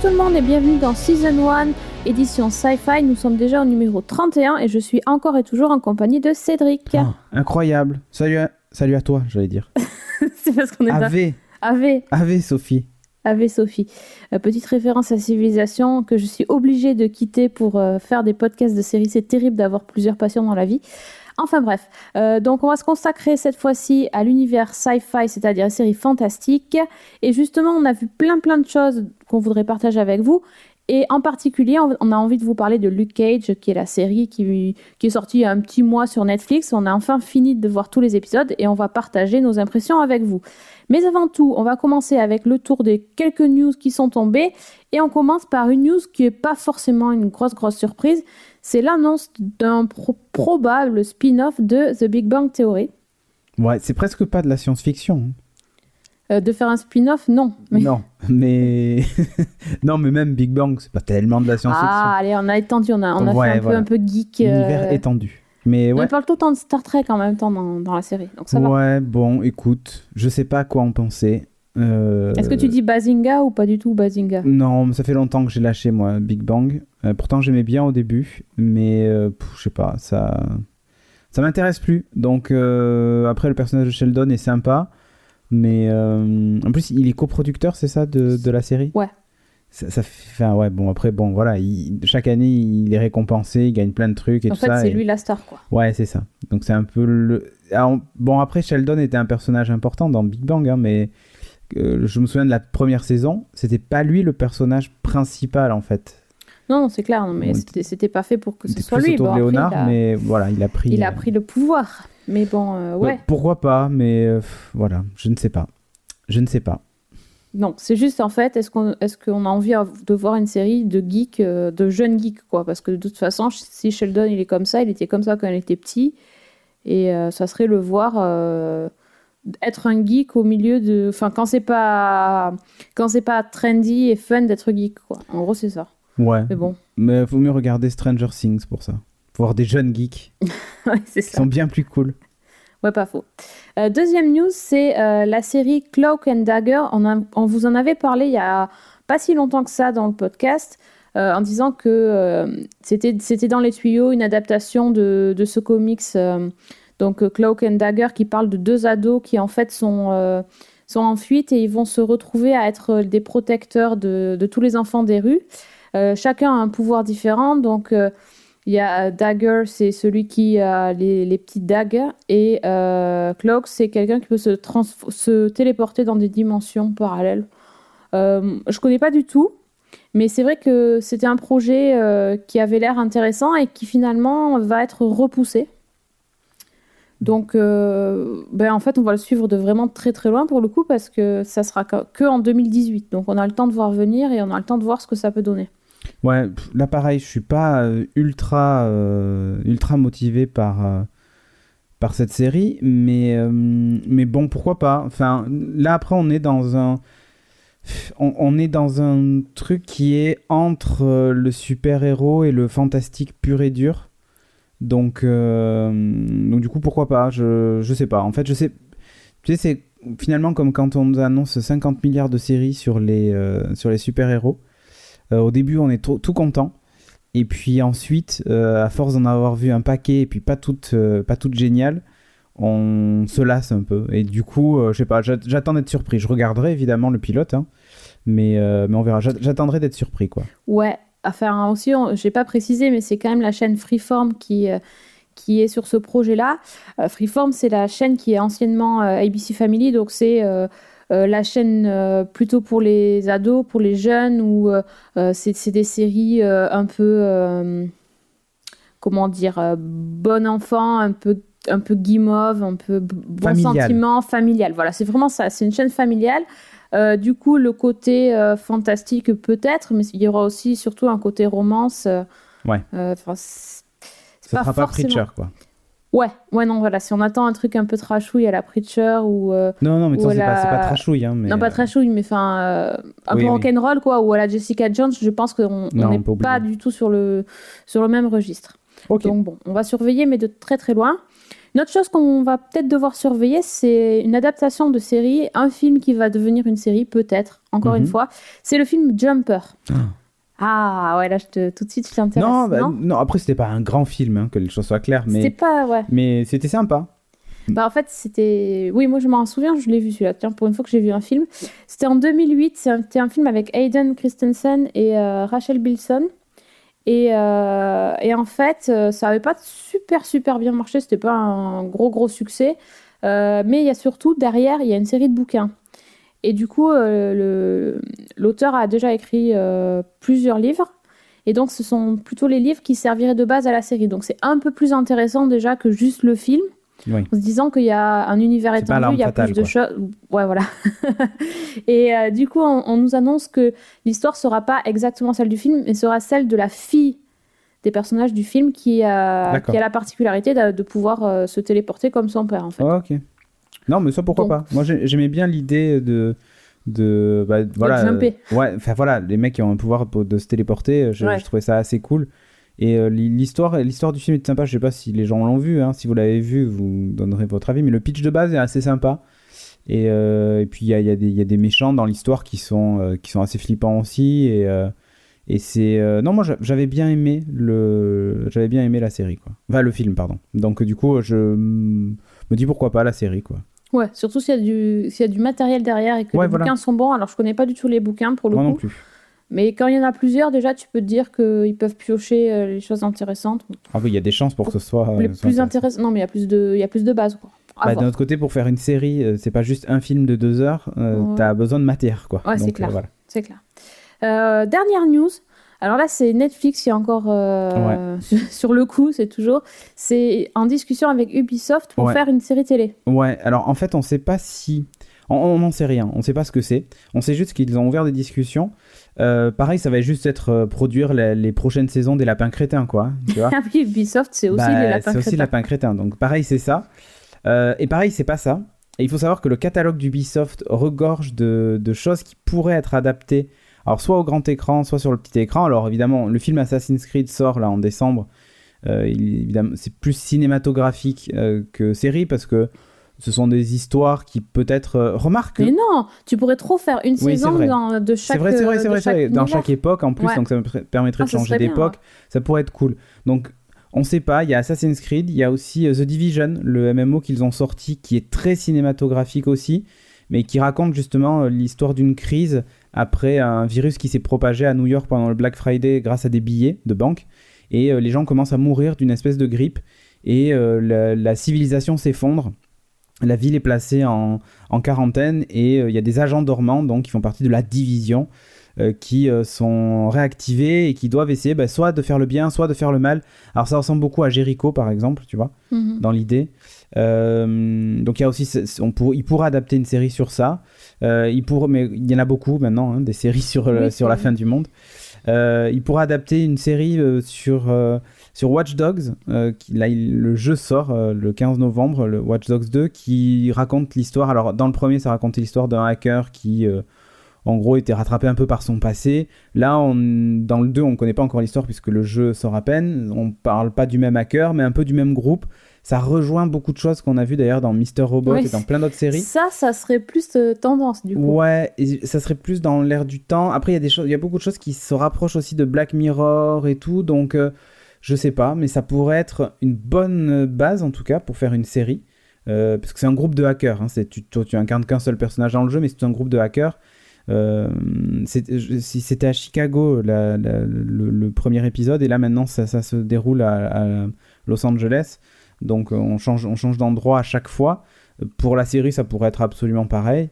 Tout le monde et bienvenue dans Season 1, édition Sci-Fi. Nous sommes déjà au numéro 31 et je suis encore et toujours en compagnie de Cédric. Ah, incroyable. Salut à, salut à toi, j'allais dire. C'est parce qu'on est dans... Ave, Ave, Ave Sophie. Ave Sophie. Euh, petite référence à Civilisation que je suis obligée de quitter pour euh, faire des podcasts de séries. C'est terrible d'avoir plusieurs passions dans la vie. Enfin bref, Euh, donc on va se consacrer cette fois-ci à l'univers sci-fi, c'est-à-dire les séries fantastiques. Et justement, on a vu plein plein de choses qu'on voudrait partager avec vous. Et en particulier, on a envie de vous parler de Luke Cage, qui est la série qui, qui est sortie il y a un petit mois sur Netflix. On a enfin fini de voir tous les épisodes et on va partager nos impressions avec vous. Mais avant tout, on va commencer avec le tour des quelques news qui sont tombées. Et on commence par une news qui n'est pas forcément une grosse, grosse surprise. C'est l'annonce d'un pro- probable spin-off de The Big Bang Theory. Ouais, c'est presque pas de la science-fiction. hein. Euh, de faire un spin-off, non. Mais- Non, mais non, mais même Big Bang, c'est pas tellement de la science-fiction. Ah, allez, on a étendu, on a, on a Ouais, fait un, voilà. peu, un peu geek. euh, Univers étendu. Mais On parle tout le temps de Star Trek en même temps dans, dans la série, donc ça va. Ouais, bon, écoute, je sais pas quoi en penser. Euh, Est-ce que tu dis Bazinga ou pas du tout Bazinga? Non, ça fait longtemps que j'ai lâché moi Big Bang. Euh, pourtant j'aimais bien au début, mais euh, je sais pas, ça, ça m'intéresse plus. Donc après le personnage de Sheldon est sympa, mais en plus il est coproducteur, c'est ça de, de la série? Ouais. Ça, ça fait, enfin, ouais, bon après bon voilà, il- chaque année il est récompensé, il gagne plein de trucs et En tout fait, ça. c'est et- lui la star, quoi. Ouais, c'est ça. Donc c'est un peu le. Alors, bon, après, Sheldon était un personnage important dans Big Bang, hein, mais euh, je me souviens de la première saison, c'était pas lui le personnage principal en fait. Non, non, c'est clair, non, mais Ouais, c'était- pas fait pour que ce soit lui. Bon, après, Léonard, il a, mais voilà, il a pris. il a pris le pouvoir. Mais bon, euh, ouais. pourquoi pas, mais euh, voilà, je ne sais pas. Je ne sais pas. Non, c'est juste en fait, est-ce qu'on est a envie de voir une série de geeks, euh, de jeunes geeks, quoi? Parce que de toute façon, si Sheldon il est comme ça, il était comme ça quand il était petit, et euh, ça serait le voir euh, être un geek au milieu de, enfin quand c'est pas quand c'est pas trendy et fun d'être geek, quoi. En gros, c'est ça. Ouais, Mais bon, mais vaut mieux regarder Stranger Things pour ça. Pour voir des jeunes geeks ouais, c'est qui ça. sont bien plus cool. Ouais, pas faux. Euh, deuxième news, c'est euh, la série Cloak and Dagger. On, vous en avait parlé il y a pas si longtemps que ça dans le podcast, euh, en disant que c'était dans les tuyaux une adaptation de, de ce comics, donc Cloak and Dagger, qui parle de deux ados qui en fait sont, sont en fuite et ils vont se retrouver à être des protecteurs de, de tous les enfants des rues. Chacun a un pouvoir différent, donc il y a euh, Dagger, c'est celui qui a les, petites dagues, et euh, Cloak, c'est quelqu'un qui peut se, téléporter dans des dimensions parallèles. Euh, je connais pas du tout, mais c'est vrai que c'était un projet euh, qui avait l'air intéressant et qui finalement va être repoussé. Donc, ben en fait, on va le suivre de vraiment très très loin pour le coup parce que ça sera que en 2018. Donc, on a le temps de voir venir et on a le temps de voir ce que ça peut donner. Ouais, là pareil, je suis pas euh, ultra, euh, ultra motivé par, euh, par cette série, mais, mais bon, pourquoi pas. Enfin, là après, on est dans un, on, est dans un truc qui est entre le super-héros et le fantastique pur et dur. Donc, donc du coup, pourquoi pas je, je sais pas. En fait, je sais. Tu sais, c'est finalement comme quand on nous annonce 50 milliards de séries sur les, sur les super-héros. Euh, au début, on est tout, content. Et puis ensuite, euh, à force d'en avoir vu un paquet, et puis pas toutes, euh, pas toutes géniales, on se lasse un peu. Et du coup, je sais pas, j'at- j'attends d'être surpris. Je regarderai évidemment le pilote, hein, mais, mais on verra. J'at- J'attendrai d'être surpris, quoi. Ouais, enfin aussi, on- j'ai pas précisé, mais c'est quand même la chaîne Freeform qui, qui est sur ce projet-là. Freeform, c'est la chaîne qui est anciennement ABC Family, donc c'est la chaîne euh, plutôt pour les ados, pour les jeunes, où euh, euh, c'est des séries euh, un peu, euh, comment dire, euh, bon enfant, un peu un peu guimauve, un peu bon Familial. sentiment, familial. Voilà, c'est vraiment ça. C'est une chaîne familiale. Euh, du coup, le côté euh, fantastique peut-être, mais il y aura aussi surtout un côté romance. euh, Ouais. euh, Ça pas sera pas forcément- Preacher, quoi. Ouais, ouais, non, voilà. Si on attend un truc un peu trashouille à la Preacher ou. euh, Non, non, mais c'est pas, pas trashouille. Hein, mais, non, pas euh, trashouille, mais enfin. euh, un Oui, peu oui. rock'n'roll, quoi. Ou à la Jessica Jones, je pense qu'on n'est pas du tout sur le, sur le même registre. Donc bon, on va surveiller, mais de très très loin. Une autre chose qu'on va peut-être devoir surveiller, c'est une adaptation de série, un film qui va devenir une série, peut-être, encore une Mhm. fois. C'est le film Jumper. Ah. Ah ouais, là, je te, tout de suite, je t'intéresse. Non, bah, non, après, c'était pas un grand film, hein, que les choses soient claires, C'était mais, pas, ouais. mais c'était sympa. Bah, en fait, c'était. Oui, moi, je m'en souviens, je l'ai vu celui-là. Tiens, pour une fois que j'ai vu un film. C'était en 2008. C'était un film avec Hayden Christensen et euh, Rachel Bilson. Et, euh, et en fait, euh, ça avait pas super, super bien marché. C'était pas un gros, gros succès. Euh, mais il y a surtout, derrière, il y a une série de bouquins. Et du coup, euh, l'auteur a déjà écrit euh, plusieurs livres. Et donc, ce sont plutôt les livres qui serviraient de base à la série. Donc, c'est un peu plus intéressant déjà que juste le film Oui. en se disant qu'il y a un univers étendu, il y a fatale, plus de choses. Ouais, voilà. et euh, du coup, on, on nous annonce que l'histoire sera pas exactement celle du film, mais sera celle de la fille des personnages du film qui a, D'accord. qui a la particularité de, de pouvoir euh, se téléporter comme son père, en fait. Oh, ok. Non, mais ça, pourquoi Donc- pas Moi, j'ai- j'aimais bien l'idée de. de bah, voilà, euh, ouais, enfin voilà, les mecs qui ont un pouvoir de se téléporter, euh, je, Ouais. je trouvais ça assez cool. Et euh, l'histoire, l'histoire du film est sympa. Je sais pas si les gens l'ont vu. hein. Si vous l'avez vu, vous donnerez votre avis. Mais le pitch de base est assez sympa. Et, euh, et puis il y a, il y a des- il y a des méchants dans l'histoire qui sont qui sont assez flippants aussi. Et et c'est non moi j'a- j'avais bien aimé le j'avais bien aimé la série quoi. Enfin le film pardon. Donc du coup je me dis pourquoi pas la série quoi. Ouais, surtout s'il y, a du- s'il y a du matériel derrière et que Ouais, les voilà. bouquins sont bons. Alors, je connais pas du tout les bouquins pour le Moi non coup. plus. Mais quand il y en a plusieurs, déjà, tu peux te dire qu'ils peuvent piocher euh, les choses intéressantes. Ah oui, il y a des chances pour que ce soit. euh, les soit plus intéressant. Non, mais il y a plus de, il y a plus de base. Quoi. Bah. D'un autre côté, pour faire une série, euh, c'est pas juste un film de deux heures, euh, Ouais. t'as besoin de matière, quoi. Ouais, c'est clair. euh, voilà. C'est clair. Euh, dernière news. Alors là, c'est Netflix qui est encore euh, sur le coup, c'est toujours. C'est en discussion avec Ubisoft pour Ouais. faire une série télé. Ouais, alors en fait, on sait pas si. On n'en sait rien, on sait pas ce que c'est. On sait juste qu'ils ont ouvert des discussions. Euh, pareil, ça va juste être euh, produire les, les prochaines saisons des lapins crétins, quoi. Tu vois Ah Ubisoft, c'est aussi Bah, les lapins C'est aussi crétins. lapin crétin. Donc pareil, c'est ça. Et pareil, c'est pas ça. Et il faut savoir que le catalogue d'Ubisoft regorge de, de choses qui pourraient être adaptées. Alors soit au grand écran, soit sur le petit écran. Alors évidemment, le film Assassin's Creed sort là en décembre. Euh, il- évidemment, c'est plus cinématographique euh, que série parce que ce sont des histoires qui peut-être euh, remarquent. Mais non, tu pourrais trop faire une Oui, saison dans, de chaque. C'est vrai, c'est vrai, euh, c'est vrai, chaque. Dans chaque époque, en plus, Ouais. donc ça me permettrait Ah, de changer d'époque. Ça pourrait être cool. Donc, on sait pas. Il y a Assassin's Creed, il y a aussi The Division, le MMO qu'ils ont sorti, qui est très cinématographique aussi, mais qui raconte justement l'histoire d'une crise après un virus qui s'est propagé à New York pendant le Black Friday grâce à des billets de banque. Et euh, les gens commencent à mourir d'une espèce de grippe. Et euh, la, la civilisation s'effondre. La ville est placée en, en quarantaine et euh, il y a des agents dormants donc qui font partie de la division qui sont réactivés et qui doivent essayer bah, soit de faire le bien, soit de faire le mal. Alors ça ressemble beaucoup à Jericho par exemple, tu vois, Mhm. dans l'idée. Euh, donc il y a aussi, on pour, il pourra adapter une série sur ça. Euh, il pourra, mais il y en a beaucoup maintenant, hein, des séries sur, euh, Oui, sur la fin du monde. Il pourra adapter une série sur, sur Watch Dogs. euh, qui, là, il- le jeu sort euh, le 15 novembre, le Watch Dogs 2, qui raconte l'histoire. Alors, dans le premier, ça racontait l'histoire d'un hacker qui, euh, en gros, était rattrapé un peu par son passé. Là, on, dans le 2, on ne connaît pas encore l'histoire puisque le jeu sort à peine. On parle pas du même hacker, mais un peu du même groupe. Ça rejoint beaucoup de choses qu'on a vu d'ailleurs dans Mister Robot Oui, et dans plein d'autres séries. Ça, ça serait plus euh, tendance du coup. Ouais, et ça serait plus dans l'air du temps. Après, il y a des choses, il y a beaucoup de choses qui se rapprochent aussi de Black Mirror et tout, donc euh, je sais pas, mais ça pourrait être une bonne base en tout cas pour faire une série, euh, parce que c'est un groupe de hackers. Hein, c'est tu, toi, tu incarnes qu'un seul personnage dans le jeu, mais c'est un groupe de hackers. Euh, c'était à Chicago le, premier épisode, et là maintenant ça, se déroule à, Los Angeles, donc euh, on change, on change d'endroit à chaque fois. Pour la série, ça pourrait être absolument pareil.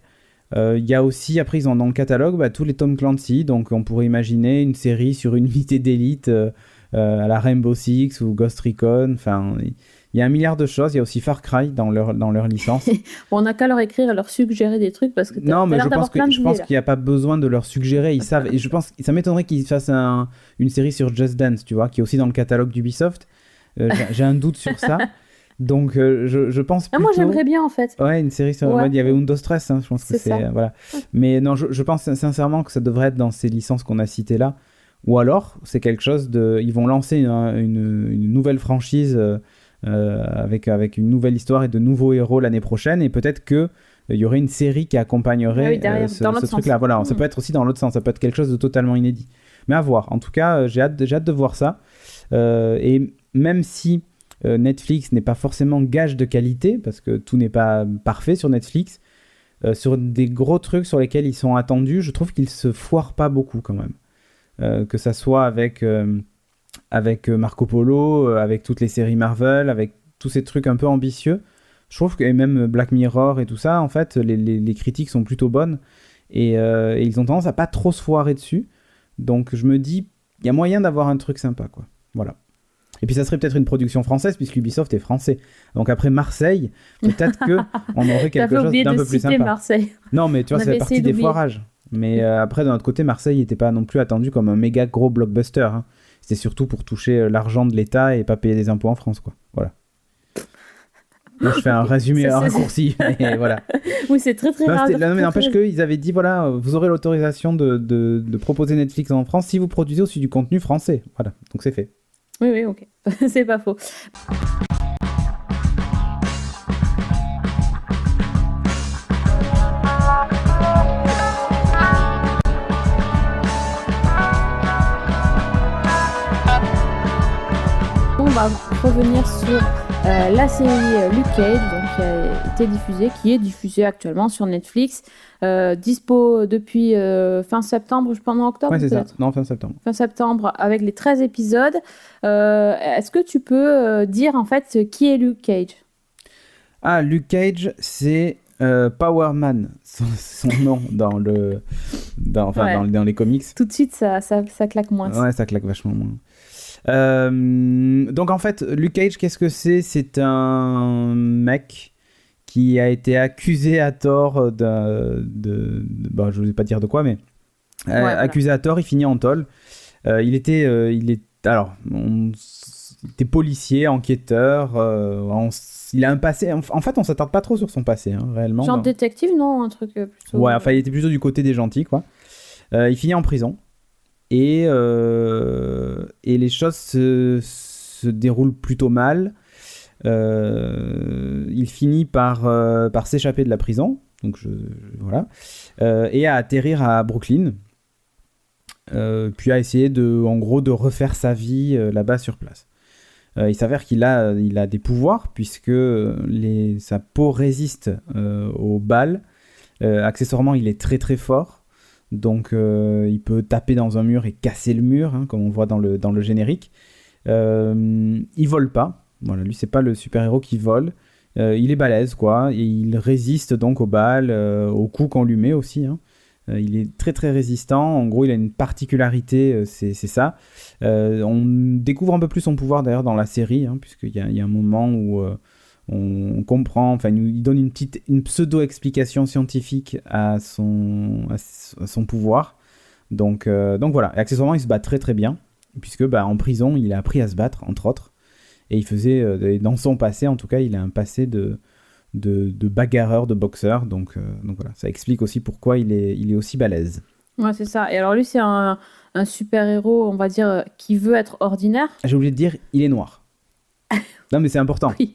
Euh, Il y a aussi, après, ils ont dans le catalogue bah, tous les Tom Clancy, donc on pourrait imaginer une série sur une unité d'élite euh, à la Rainbow Six ou Ghost Recon. Enfin, il y a un milliard de choses. Il y a aussi Far Cry dans leur, dans leur licence. On n'a qu'à leur écrire et leur suggérer des trucs parce que non, mais je pense que- je pense qu'il n'y a pas besoin de leur suggérer. Ils savent. Et je pense, ça m'étonnerait qu'ils fassent un- une série sur Just Dance, tu vois, qui est aussi dans le catalogue d'Ubisoft. Euh, j'ai- un doute sur ça. Donc, euh, je, je pense Ah, moi j'aimerais bien en fait. Ouais, une série sur. Ouais. ouais, il y avait Windows Stress, hein, je pense que C'est euh, voilà. Mais non, je, je pense sin- sincèrement que ça devrait être dans ces licences qu'on a citées là. Ou alors, c'est quelque chose de. Ils vont lancer une, une- une nouvelle franchise euh, avec, avec une nouvelle histoire et de nouveaux héros l'année prochaine. Et peut-être que il y aurait une série qui accompagnerait ah ce, truc-là. Voilà, ça hmm. peut être aussi dans l'autre sens, ça peut être quelque chose de totalement inédit. Mais à voir. En tout cas, j'ai hâte, hâte, de voir ça. et même si Netflix n'est pas forcément gage de qualité, parce que tout n'est pas parfait sur Netflix, euh, sur des gros trucs sur lesquels ils sont attendus, je trouve qu'ils se foirent pas beaucoup quand même. Euh, que ça soit avec, euh, avec Marco Polo, avec toutes les séries Marvel, avec tous ces trucs un peu ambitieux. Je trouve que et même Black Mirror et tout ça, en fait, les, les, critiques sont plutôt bonnes et, et, ils ont tendance à pas trop se foirer dessus. Donc je me dis, il y a moyen d'avoir un truc sympa, quoi. Voilà. Et puis ça serait peut-être une production française puisque Ubisoft est français. Donc après Marseille, peut-être que on aurait quelque chose d'un peu plus sympa. Marseille. Non, mais tu vois, c'est partie des foirages. Mais euh, après, d'un autre côté, Marseille n'était pas non plus attendu comme un méga gros blockbuster. Hein. C'était surtout pour toucher euh, l'argent de l'État et pas payer des impôts en France, quoi. Voilà. je fais un résumé, un raccourci, voilà. Oui, c'est très très rare. Non, mais n'empêche qu'ils avaient dit voilà, vous aurez l'autorisation de, de, de, proposer Netflix en France si vous produisez aussi du contenu français. Voilà, donc c'est fait. Oui, oui, ok. c'est pas faux. Va revenir sur euh, la série euh, Luke Cage, donc, qui a été diffusée, qui est diffusée actuellement sur Netflix. Euh, dispo depuis euh, fin septembre, je pense, en octobre Ouais, c'est ça. Non, fin septembre. Fin septembre, avec les 13 épisodes. Euh, est-ce que tu peux dire en fait qui est Luke Cage? Ah, Luke Cage, c'est Power Man, son, nom dans, le, dans, enfin, dans, les comics. Tout de suite, ça, ça, ça claque moins. Ouais, ça claque vachement moins. Donc en fait, Luke Cage, qu'est-ce que c'est? C'est un mec qui a été accusé à tort de, de, bon, je ne vais pas dire de quoi, mais euh, accusé à tort, il finit en tôle. Euh, il était, euh, il est, alors, on, était policier, enquêteur. il a un passé. En, fait, on s'attarde pas trop sur son passé, hein, réellement. Genre détective, non, un truc plutôt. Ouais, enfin, il était plutôt du côté des gentils, quoi. il finit en prison et et les choses se, déroulent plutôt mal. Euh, il finit par, euh, par s'échapper de la prison, donc voilà, euh, et à atterrir à Brooklyn, puis à essayer de, en gros, de refaire sa vie là-bas sur place. il s'avère qu'il a, des pouvoirs puisque sa peau résiste aux balles. accessoirement, il est très très fort. Donc il peut taper dans un mur et casser le mur, hein, comme on voit dans le, dans le générique. il vole pas, voilà, lui, c'est pas le super-héros qui vole. Euh, il est balèze, quoi. Et il résiste donc aux balles, euh, aux coups qu'on lui met aussi. Hein. Euh, il est très très résistant. En gros, il a une particularité, c'est ça. on découvre un peu plus son pouvoir d'ailleurs dans la série, hein, puisqu'il y, a un moment où on comprend, enfin, il donne une petite, une pseudo-explication scientifique à son, à son pouvoir. Donc, donc voilà. Et accessoirement, il se bat très très bien, puisque bah, en prison, il a appris à se battre, entre autres. Et il faisait, euh, dans son passé en tout cas, il a un passé de, de, de bagarreur, de boxeur. Donc, euh, donc voilà, ça explique aussi pourquoi il est, il est aussi balèze. Ouais, c'est ça. Et alors lui, c'est un, un super-héros, on va dire, qui veut être ordinaire. J'ai oublié de dire, il est noir. non, mais c'est important. oui.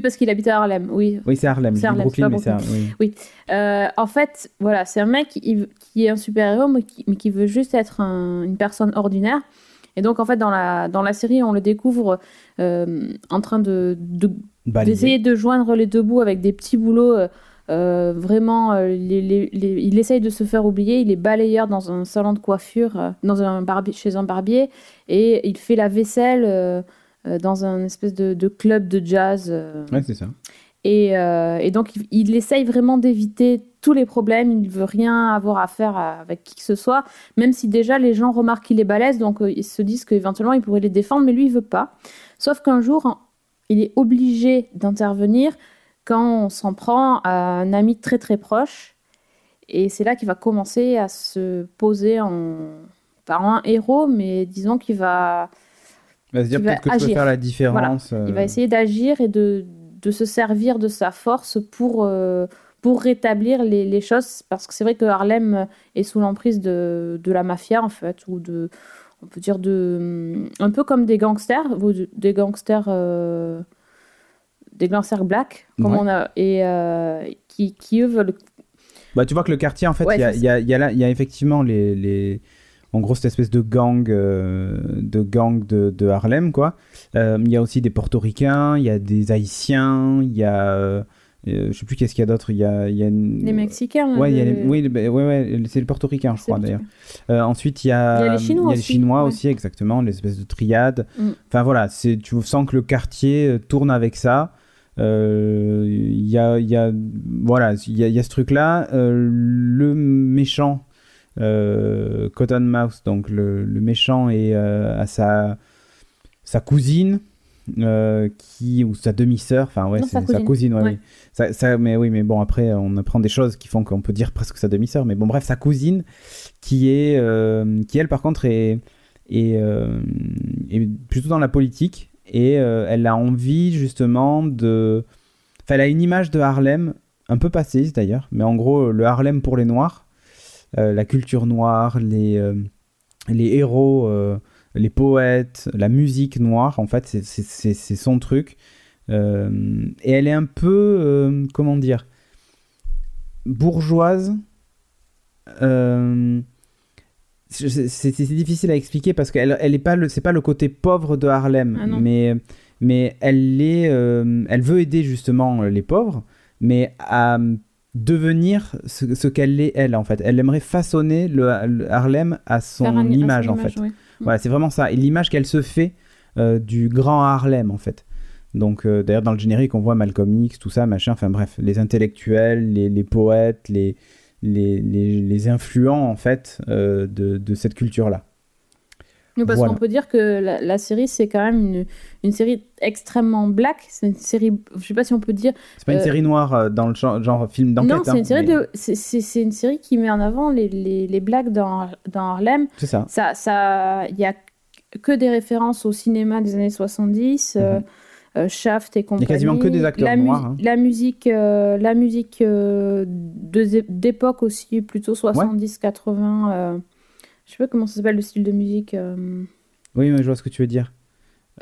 Parce qu'il habite à Harlem, oui. Oui, c'est Harlem. C'est Brooklyn, mais c'est oui. oui. Euh, en fait, voilà, c'est un mec qui, qui est un super-héros, mais qui, mais qui veut juste être une personne ordinaire. Et donc, en fait, dans la, dans la série, on le découvre euh, en train de, d'essayer de, joindre les deux bouts avec des petits boulots. Euh, vraiment, il essaye de se faire oublier. Il est balayeur dans un salon de coiffure, dans un barbier, chez un barbier, et il fait la vaisselle dans un espèce de, de club de jazz. Ouais, c'est ça. Et, et donc, il, il essaye vraiment d'éviter tous les problèmes, il ne veut rien avoir à faire avec qui que ce soit, même si déjà les gens remarquent qu'il est balèze, donc euh, ils se disent qu'éventuellement il pourrait les défendre, mais lui il veut pas. Sauf qu'un jour, il est obligé d'intervenir quand on s'en prend à un ami très très proche, et c'est là qu'il va commencer à se poser en pas un héros, mais disons qu'il va il va se dire peut-être que tu peux faire la différence. Il va euh. essayer d'agir et de, de, se servir de sa force pour, euh, pour rétablir les, choses, parce que c'est vrai que Harlem est sous l'emprise de, de, la mafia, en fait, ou de, on peut dire, de, un peu comme des gangsters, des gangsters, euh, des gangsters black, comme on a, et qui, qui eux veulent. Bah, tu vois que le quartier, en fait, il y, a, y, a, y, a y a effectivement les, les, en gros cette espèce de gang de gang de, de Harlem quoi il y a aussi des portoricains il y a des haïtiens il y a euh, je sais plus qu'est-ce qu'il y a d'autre. Il y a, il y a les Mexicains. Ouais, il y a les... oui, ouais, ouais, c'est le portoricain, je crois d'ailleurs. Euh, ensuite, il y a, il y a les Chinois, a les aussi, Chinois aussi, exactement, l'espèce de triade. Mm. Enfin voilà, c'est, tu sens que le quartier euh, tourne avec ça. Euh, il y a, il y a, voilà, il y a, il y a ce truc-là. le méchant, Cotton Mouse, donc le, le méchant est à sa, sa cousine. Euh, qui ou sa demi-sœur, enfin ouais, sa cousine, ouais, Ça, ça, mais oui, mais bon après on apprend des choses qui font qu'on peut dire presque sa demi-sœur, mais bon bref, sa cousine qui est, euh, qui elle par contre est, est, euh, est, plutôt dans la politique et elle a envie justement de, enfin elle a une image de Harlem un peu passéiste d'ailleurs, mais en gros le Harlem pour les Noirs, la culture noire, les les héros les poètes, la musique noire, en fait, c'est son truc. Euh, et elle est un peu, euh, comment dire, bourgeoise. Euh, c'est difficile à expliquer parce qu'elle elle est pas c'est pas le côté pauvre de Harlem, ah mais mais elle est, elle veut aider justement les pauvres, mais à devenir ce, qu'elle est elle en fait. Elle aimerait façonner le, Harlem à son image en fait. Voilà, c'est vraiment ça. Et l'image qu'elle se fait euh, du grand Harlem, en fait. Donc, euh, d'ailleurs, dans le générique, on voit Malcolm X, tout ça, machin. Enfin, bref, les intellectuels, les, poètes, les, les, influents, en fait, euh, de, cette culture-là. Parce qu'on peut dire que la, série, c'est quand même une, une, série extrêmement black. C'est une série, je sais pas si on peut dire. C'est pas une série noire dans le genre, film d'enquête. Non, c'est une, hein, série de, c'est, une série qui met en avant les, les, les blacks dans, dans Harlem. C'est ça. Ça, ça, il y a que des références au cinéma des années 70. Euh, mhm. euh, Shaft et compagnie. Il y a quasiment que des acteurs la noirs. Hein. La musique, euh, la musique d'époque aussi, plutôt 70-80. Je sais pas comment ça s'appelle le style de musique. Oui, mais je vois ce que tu veux dire.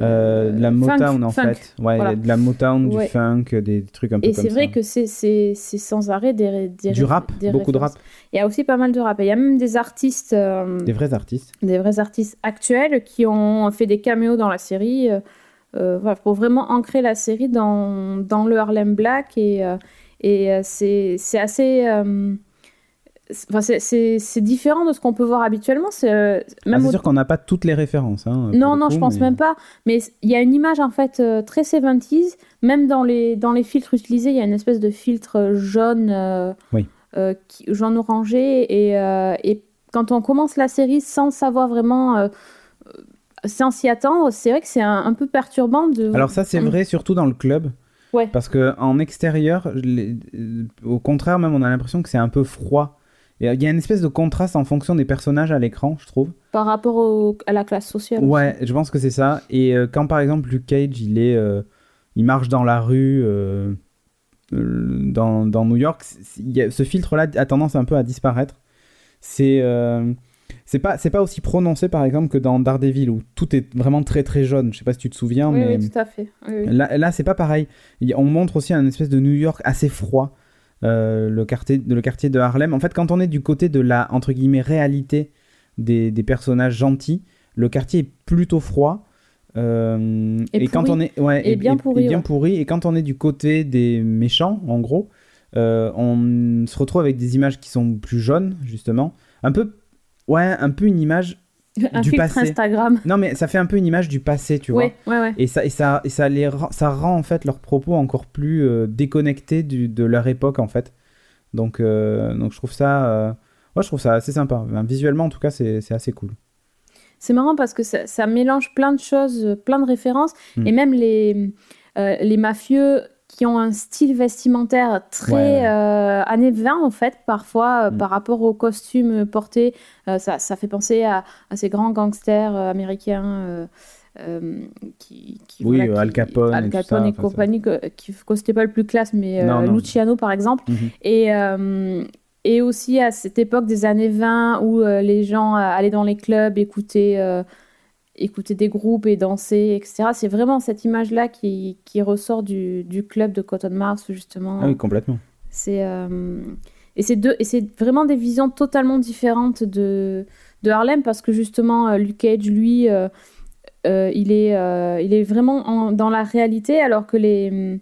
Euh, de la Motown en fait. Ouais, de la Motown, du funk, des trucs un peu Et c'est vrai que c'est sans arrêt des, des Du rap, beaucoup de rap. Il y a aussi pas mal de rap. Il y a même des artistes. Euh, des vrais artistes. Des vrais artistes actuels qui ont fait des caméos dans la série. Euh, voilà, pour vraiment ancrer la série dans, dans le Harlem Black. Et, et c'est assez c'est différent de ce qu'on peut voir habituellement. C'est euh, ah, sûr qu'on n'a pas toutes les références. Hein, non, non, je pense même pas. Mais il y a une image en fait euh, très 70s. Même dans les, dans les filtres utilisés, il y a une espèce de filtre jaune, euh, oui. jaune orangé. Et, et, quand on commence la série sans savoir vraiment, sans s'y attendre, c'est vrai que c'est un, peu perturbant. De... Alors ça, c'est vrai surtout dans le club. Ouais. Parce qu'en extérieur, au contraire, même on a l'impression que c'est un peu froid. Il y a une espèce de contraste en fonction des personnages à l'écran, je trouve. Par rapport à la classe sociale. Ouais, je pense que c'est ça. Et euh, quand par exemple Luke Cage, il est, euh, il marche dans la rue euh, dans, dans, New York, ce filtre-là a tendance un peu à disparaître. C'est c'est pas c'est pas aussi prononcé par exemple que dans Daredevil où tout est vraiment très très jaune. Je sais pas si tu te souviens, oui, mais oui, tout à fait. Là, là c'est pas pareil. On montre aussi un espèce de New York assez froid. Euh, le, quartier, le quartier de Harlem. En fait, quand on est du côté de la, entre guillemets, réalité des, personnages gentils, le quartier est plutôt froid. Euh, et, quand on est ouais, et, bien, pourri, bien pourri, et quand on est du côté des méchants, en gros, euh, on se retrouve avec des images qui sont plus jaunes, justement. Un peu, ouais, un peu une image un du filtre Instagram. Non, mais ça fait un peu une image du passé, tu vois. Ouais, ouais. Et ça, et ça, et ça, les rend, ça rend en fait leurs propos encore plus euh, déconnectés du, de leur époque en fait. Donc, euh, donc je trouve ça, euh, ouais, je trouve ça assez sympa. visuellement, en tout cas, c'est assez cool. C'est marrant parce que ça, ça, mélange plein de choses, plein de références, hmm. et même les les mafieux qui ont un style vestimentaire très euh, années 20 en fait, parfois euh, mm. par rapport aux costumes portés. Euh, ça, ça, fait penser à, à, ces grands gangsters américains. qui, qui, oui, Al Capone, Al Capone et, compagnie, qui n'était pas le plus classe, mais Luciano par exemple. Mm-hmm. Et, et aussi à cette époque des années 20 où les gens allaient dans les clubs, écoutaient écouter des groupes et danser, etc. C'est vraiment cette image-là qui, qui ressort du, du, club de Cotton Mars, justement. Ah oui, complètement. C'est, euh, et, c'est deux, et c'est vraiment des visions totalement différentes de, de Harlem, parce que justement, euh, Luke Cage, lui, euh, il, est, il est vraiment dans la réalité, alors que les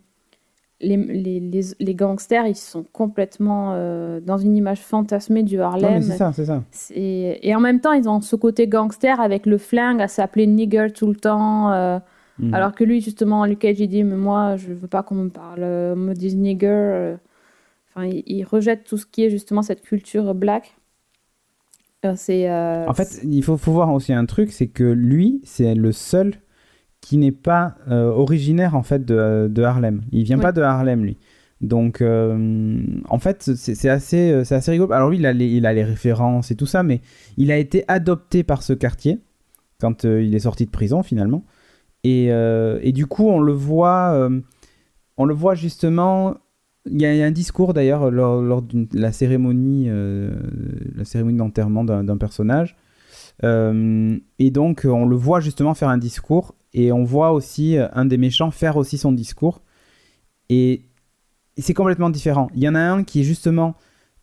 les, les, les, gangsters, ils sont complètement euh, dans une image fantasmée du Harlem. c'est ça, c'est ça. Et en même temps, ils ont ce côté gangster avec le flingue à s'appeler nigger tout le temps. Euh, mhm. Alors que lui, justement, Luke Cage, il dit Mais moi, je veux pas qu'on me parle, euh, me dise nigger. Enfin, il, rejette tout ce qui est justement cette culture black. c'est. En fait, il faut, faut voir aussi un truc c'est que lui, c'est le seul qui n'est pas euh, originaire en fait de, de, Harlem. Il vient pas de Harlem lui. Donc euh, en fait c'est assez euh, c'est assez rigolo. Alors lui il a, les, il a les références et tout ça, mais il a été adopté par ce quartier quand il est sorti de prison finalement. Et, et du coup on le voit on le voit justement. Il y, a, un discours d'ailleurs lors, lors de la cérémonie la cérémonie d'enterrement d'un personnage. et donc on le voit justement faire un discours et on voit aussi euh, un des méchants faire aussi son discours. Et c'est complètement différent. Il y en a un qui justement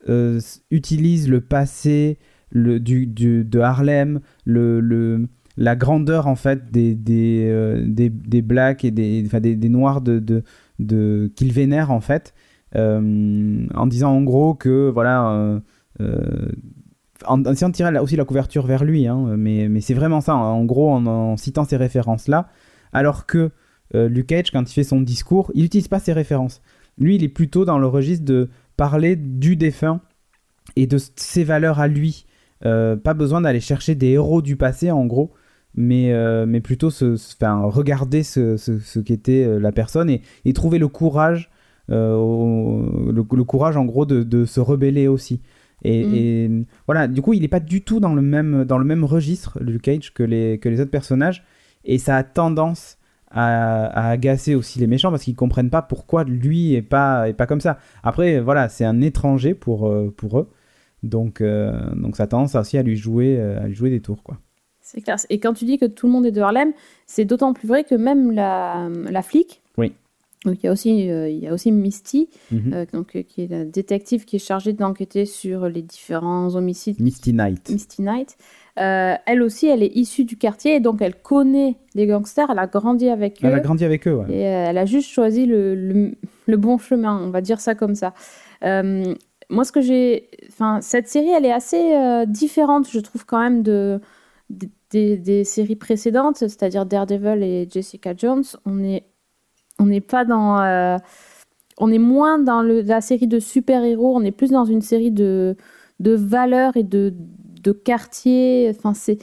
euh, utilise le passé du, de Harlem, le, la grandeur en fait des, des, euh, des, blacks et des, des, noirs de, de qu'il vénère en fait, en disant en gros que voilà en, essayant de tirer aussi la couverture vers lui, hein, mais, mais c'est vraiment ça, en gros, en, citant ces références-là. Alors que euh, Luke Cage, quand il fait son discours, il n'utilise pas ces références. Lui, il est plutôt dans le registre de parler du défunt et de ses valeurs à lui. Euh, pas besoin d'aller chercher des héros du passé, en gros, mais, euh, plutôt regarder ce, qu'était la personne et, trouver le courage, le, courage, en gros, de se rebeller aussi. Mm. Et, voilà, du coup, il n'est pas du tout dans le même, dans le même registre, Luke Cage, que les, que les autres personnages. Et ça a tendance à, agacer aussi les méchants parce qu'ils comprennent pas pourquoi lui est pas, est pas comme ça. Après, voilà, c'est un étranger pour, euh, pour eux. Donc, euh, donc ça a tendance aussi à lui jouer, euh, à lui jouer des tours, quoi. C'est clair. Et quand tu dis que tout le monde est de Harlem, c'est d'autant plus vrai que même la, la flic, oui. Donc, il y a aussi, euh, il y a aussi Misty, mhm. euh, donc, euh, qui est la détective qui est chargée d'enquêter sur les différents homicides. Misty Knight. Misty Knight. elle aussi, elle est issue du quartier et donc elle connaît les gangsters, elle a grandi avec eux. Elle a grandi avec eux, ouais. Et elle a juste choisi le, le, bon chemin, on va dire ça comme ça. moi, ce que j'ai. Enfin, cette série, elle est assez différente, je trouve, quand même, de. Des, des séries précédentes, c'est-à-dire Daredevil et Jessica Jones, on est on n'est pas dans. Euh, on est moins dans la série de super-héros, on est plus dans une série de, valeurs et de, quartiers. Enfin, c'est.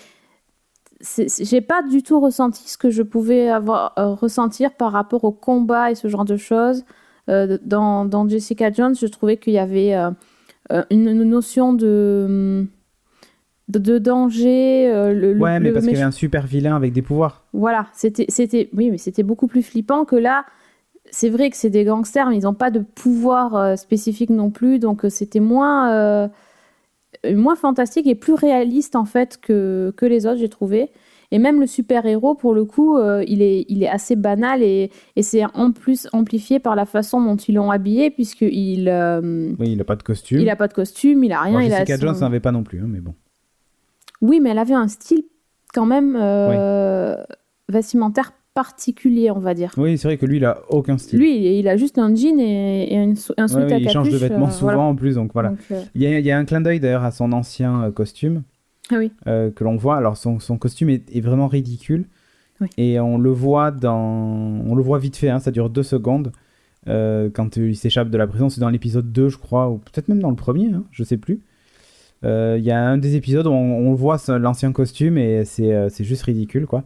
J'ai pas du tout ressenti ce que je pouvais euh, ressentir par rapport au combat et ce genre de choses. Euh, dans, dans, Jessica Jones, je trouvais qu'il y avait une, notion de de, danger. Euh, le, ouais, mais parce qu'il y avait un super vilain avec des pouvoirs. Voilà, c'était, c'était, oui, mais c'était beaucoup plus flippant que là. C'est vrai que c'est des gangsters, mais ils n'ont pas de pouvoir euh, spécifique non plus, donc euh, c'était moins, moins fantastique et plus réaliste en fait que, que les autres, j'ai trouvé. Et même le super-héros, pour le coup, il, est, il est assez banal et, et c'est en plus amplifié par la façon dont ils l'ont habillé, puisqu'il. oui, il n'a pas de costume. Il n'a pas de costume, il n'a rien. Bon, Jessica Jones n'avait pas non plus, hein, mais bon. Oui, mais elle avait un style quand même euh, vestimentaire particulier, on va dire. Oui, c'est vrai que lui, il a aucun style. Lui, il a juste un jean et, un sweat à capuche. Il change de vêtements euh, souvent en plus, donc voilà. Euh, il, y a, un clin d'œil d'ailleurs à son ancien costume ah oui. que l'on voit. Alors son, costume est, vraiment ridicule. Et on le voit dans, on le voit vite fait. Hein, ça dure deux secondes. quand il s'échappe de la prison, c'est dans l'épisode 2, je crois, ou peut-être même dans le premier, hein, je sais plus. Il euh, y a un des épisodes où on, voit l'ancien costume et euh, c'est juste ridicule, quoi.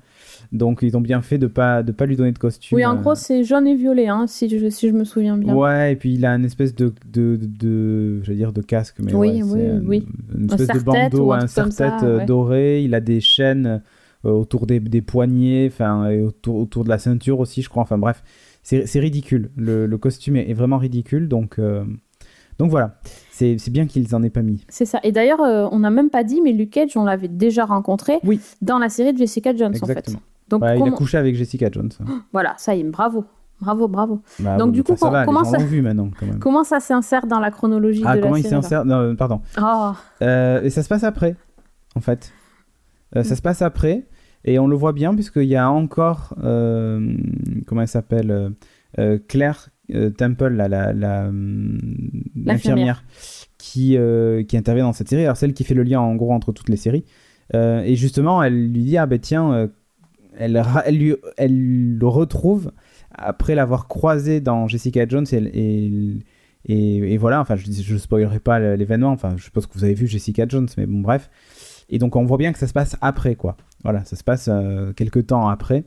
Donc ils ont bien fait de pas de pas lui donner de costume. Oui, en gros c'est jaune et violet, hein, si, je, si je me souviens bien. Ouais, et puis il a une espèce de de, de, je dire de casque, mais oui, oui, oui. Une espèce de bandeau, un serre-tête euh, doré. Il a des chaînes autour des, des poignets, enfin et autour, autour de la ceinture aussi, je crois. Enfin bref, c'est ridicule. Le, le, costume est, vraiment ridicule, donc Donc voilà, c'est bien qu'ils en aient pas mis. C'est ça. Et d'ailleurs, euh, on n'a même pas dit, mais Luke Cage, on l'avait déjà rencontré oui. dans la série de Jessica Jones, en fait. Donc, Il a couché avec Jessica Jones. Voilà, ça y est, bravo. Bravo, bravo. Bah, Donc du coup, ça comment, ça... Vu maintenant, quand même. comment ça s'insère dans la chronologie ah, de la série comment il s'insère non, Pardon. Oh. Euh, et ça se passe après, en fait. Euh, ça se passe après, et on le voit bien puisqu'il y a encore, comment elle s'appelle, Claire Temple, l'infirmière, qui, qui intervient dans cette série. Alors celle qui fait le lien en gros entre toutes les séries. et justement, elle lui dit ah ben tiens, elle, elle, lui, elle le retrouve après l'avoir croisé dans Jessica Jones et, et, voilà, enfin je ne spoilerai pas l'événement, enfin je suppose que vous avez vu Jessica Jones, mais bon bref. Et donc on voit bien que ça se passe après quoi. Voilà, ça se passe euh, quelques temps après,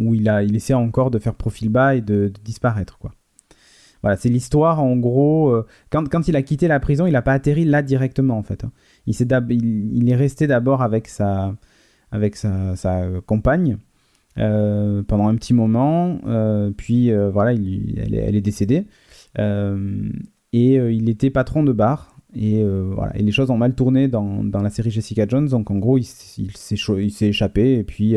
où il, a, il essaie encore de faire profil bas et de, disparaître quoi. Voilà, c'est l'histoire en gros. Euh, quand, quand, il a quitté la prison, il n'a pas atterri là directement en fait. Hein. Il, est il, est resté d'abord avec sa, avec sa, compagne euh, pendant un petit moment, euh, puis voilà, il, elle, est, décédée. et il était patron de bar, et voilà, et les choses ont mal tourné dans, dans, la série Jessica Jones, donc en gros, il, il s'est échappé, et puis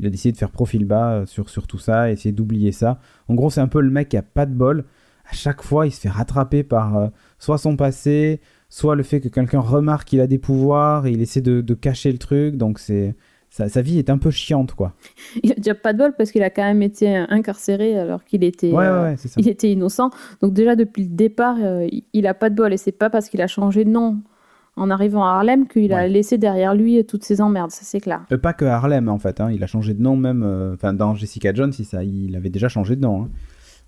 il a décidé de faire profil bas sur, sur tout ça, essayer d'oublier ça. En gros, c'est un peu le mec qui a pas de bol. À chaque fois, il se fait rattraper par soit son passé, soit le fait que quelqu'un remarque qu'il a des pouvoirs et il essaie de, de cacher le truc. Donc c'est sa, vie est un peu chiante, quoi. Il a déjà pas de bol parce qu'il a quand même été incarcéré alors qu'il était, euh, il était innocent. Donc déjà depuis le départ, euh, il a pas de bol et c'est pas parce qu'il a changé de nom en arrivant à Harlem qu'il a laissé derrière lui toutes ses emmerdes, ça c'est clair. Euh, pas que Harlem en fait, hein. il a changé de nom même. Enfin dans Jessica Jones, il, ça, il avait déjà changé de nom. Hein.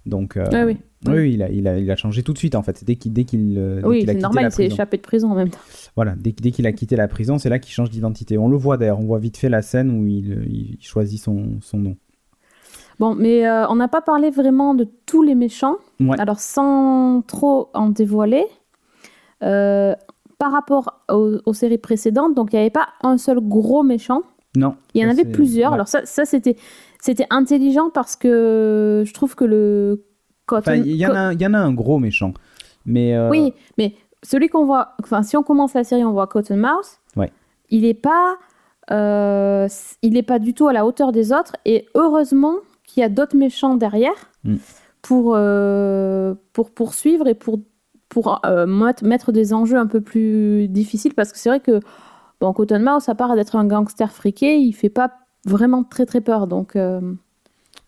Donc, euh, oui. oui, il, a, il, a, il, a, changé tout de suite en fait. Dès qu'il dès qu'il euh, oui, c'est normal, il s'est échappé de prison en même temps. Voilà, dès, dès qu'il a quitté la prison, c'est là qu'il change d'identité. On le voit d'ailleurs, on voit vite fait la scène où il, il choisit son, son, nom. Bon, mais euh, on n'a pas parlé vraiment de tous les méchants. Alors, sans trop en dévoiler, par rapport aux, séries précédentes, donc il n'y avait pas un seul gros méchant. Non. Il y en avait plusieurs. Alors, ça, ça c'était c'était intelligent parce que je trouve que le Il y, en a, y en a un gros méchant. Mais euh, Oui, mais celui qu'on voit. Enfin, si on commence la série, on voit Cotton Mouse. Ouais. Il n'est pas. Euh, il n'est pas du tout à la hauteur des autres. Et heureusement qu'il y a d'autres méchants derrière mm. pour, euh, pour poursuivre et pour, pour mettre des enjeux un peu plus difficiles. Parce que c'est vrai que Cotton Mouse, à part d'être un gangster friqué, il fait pas vraiment très très peur. Donc, euh,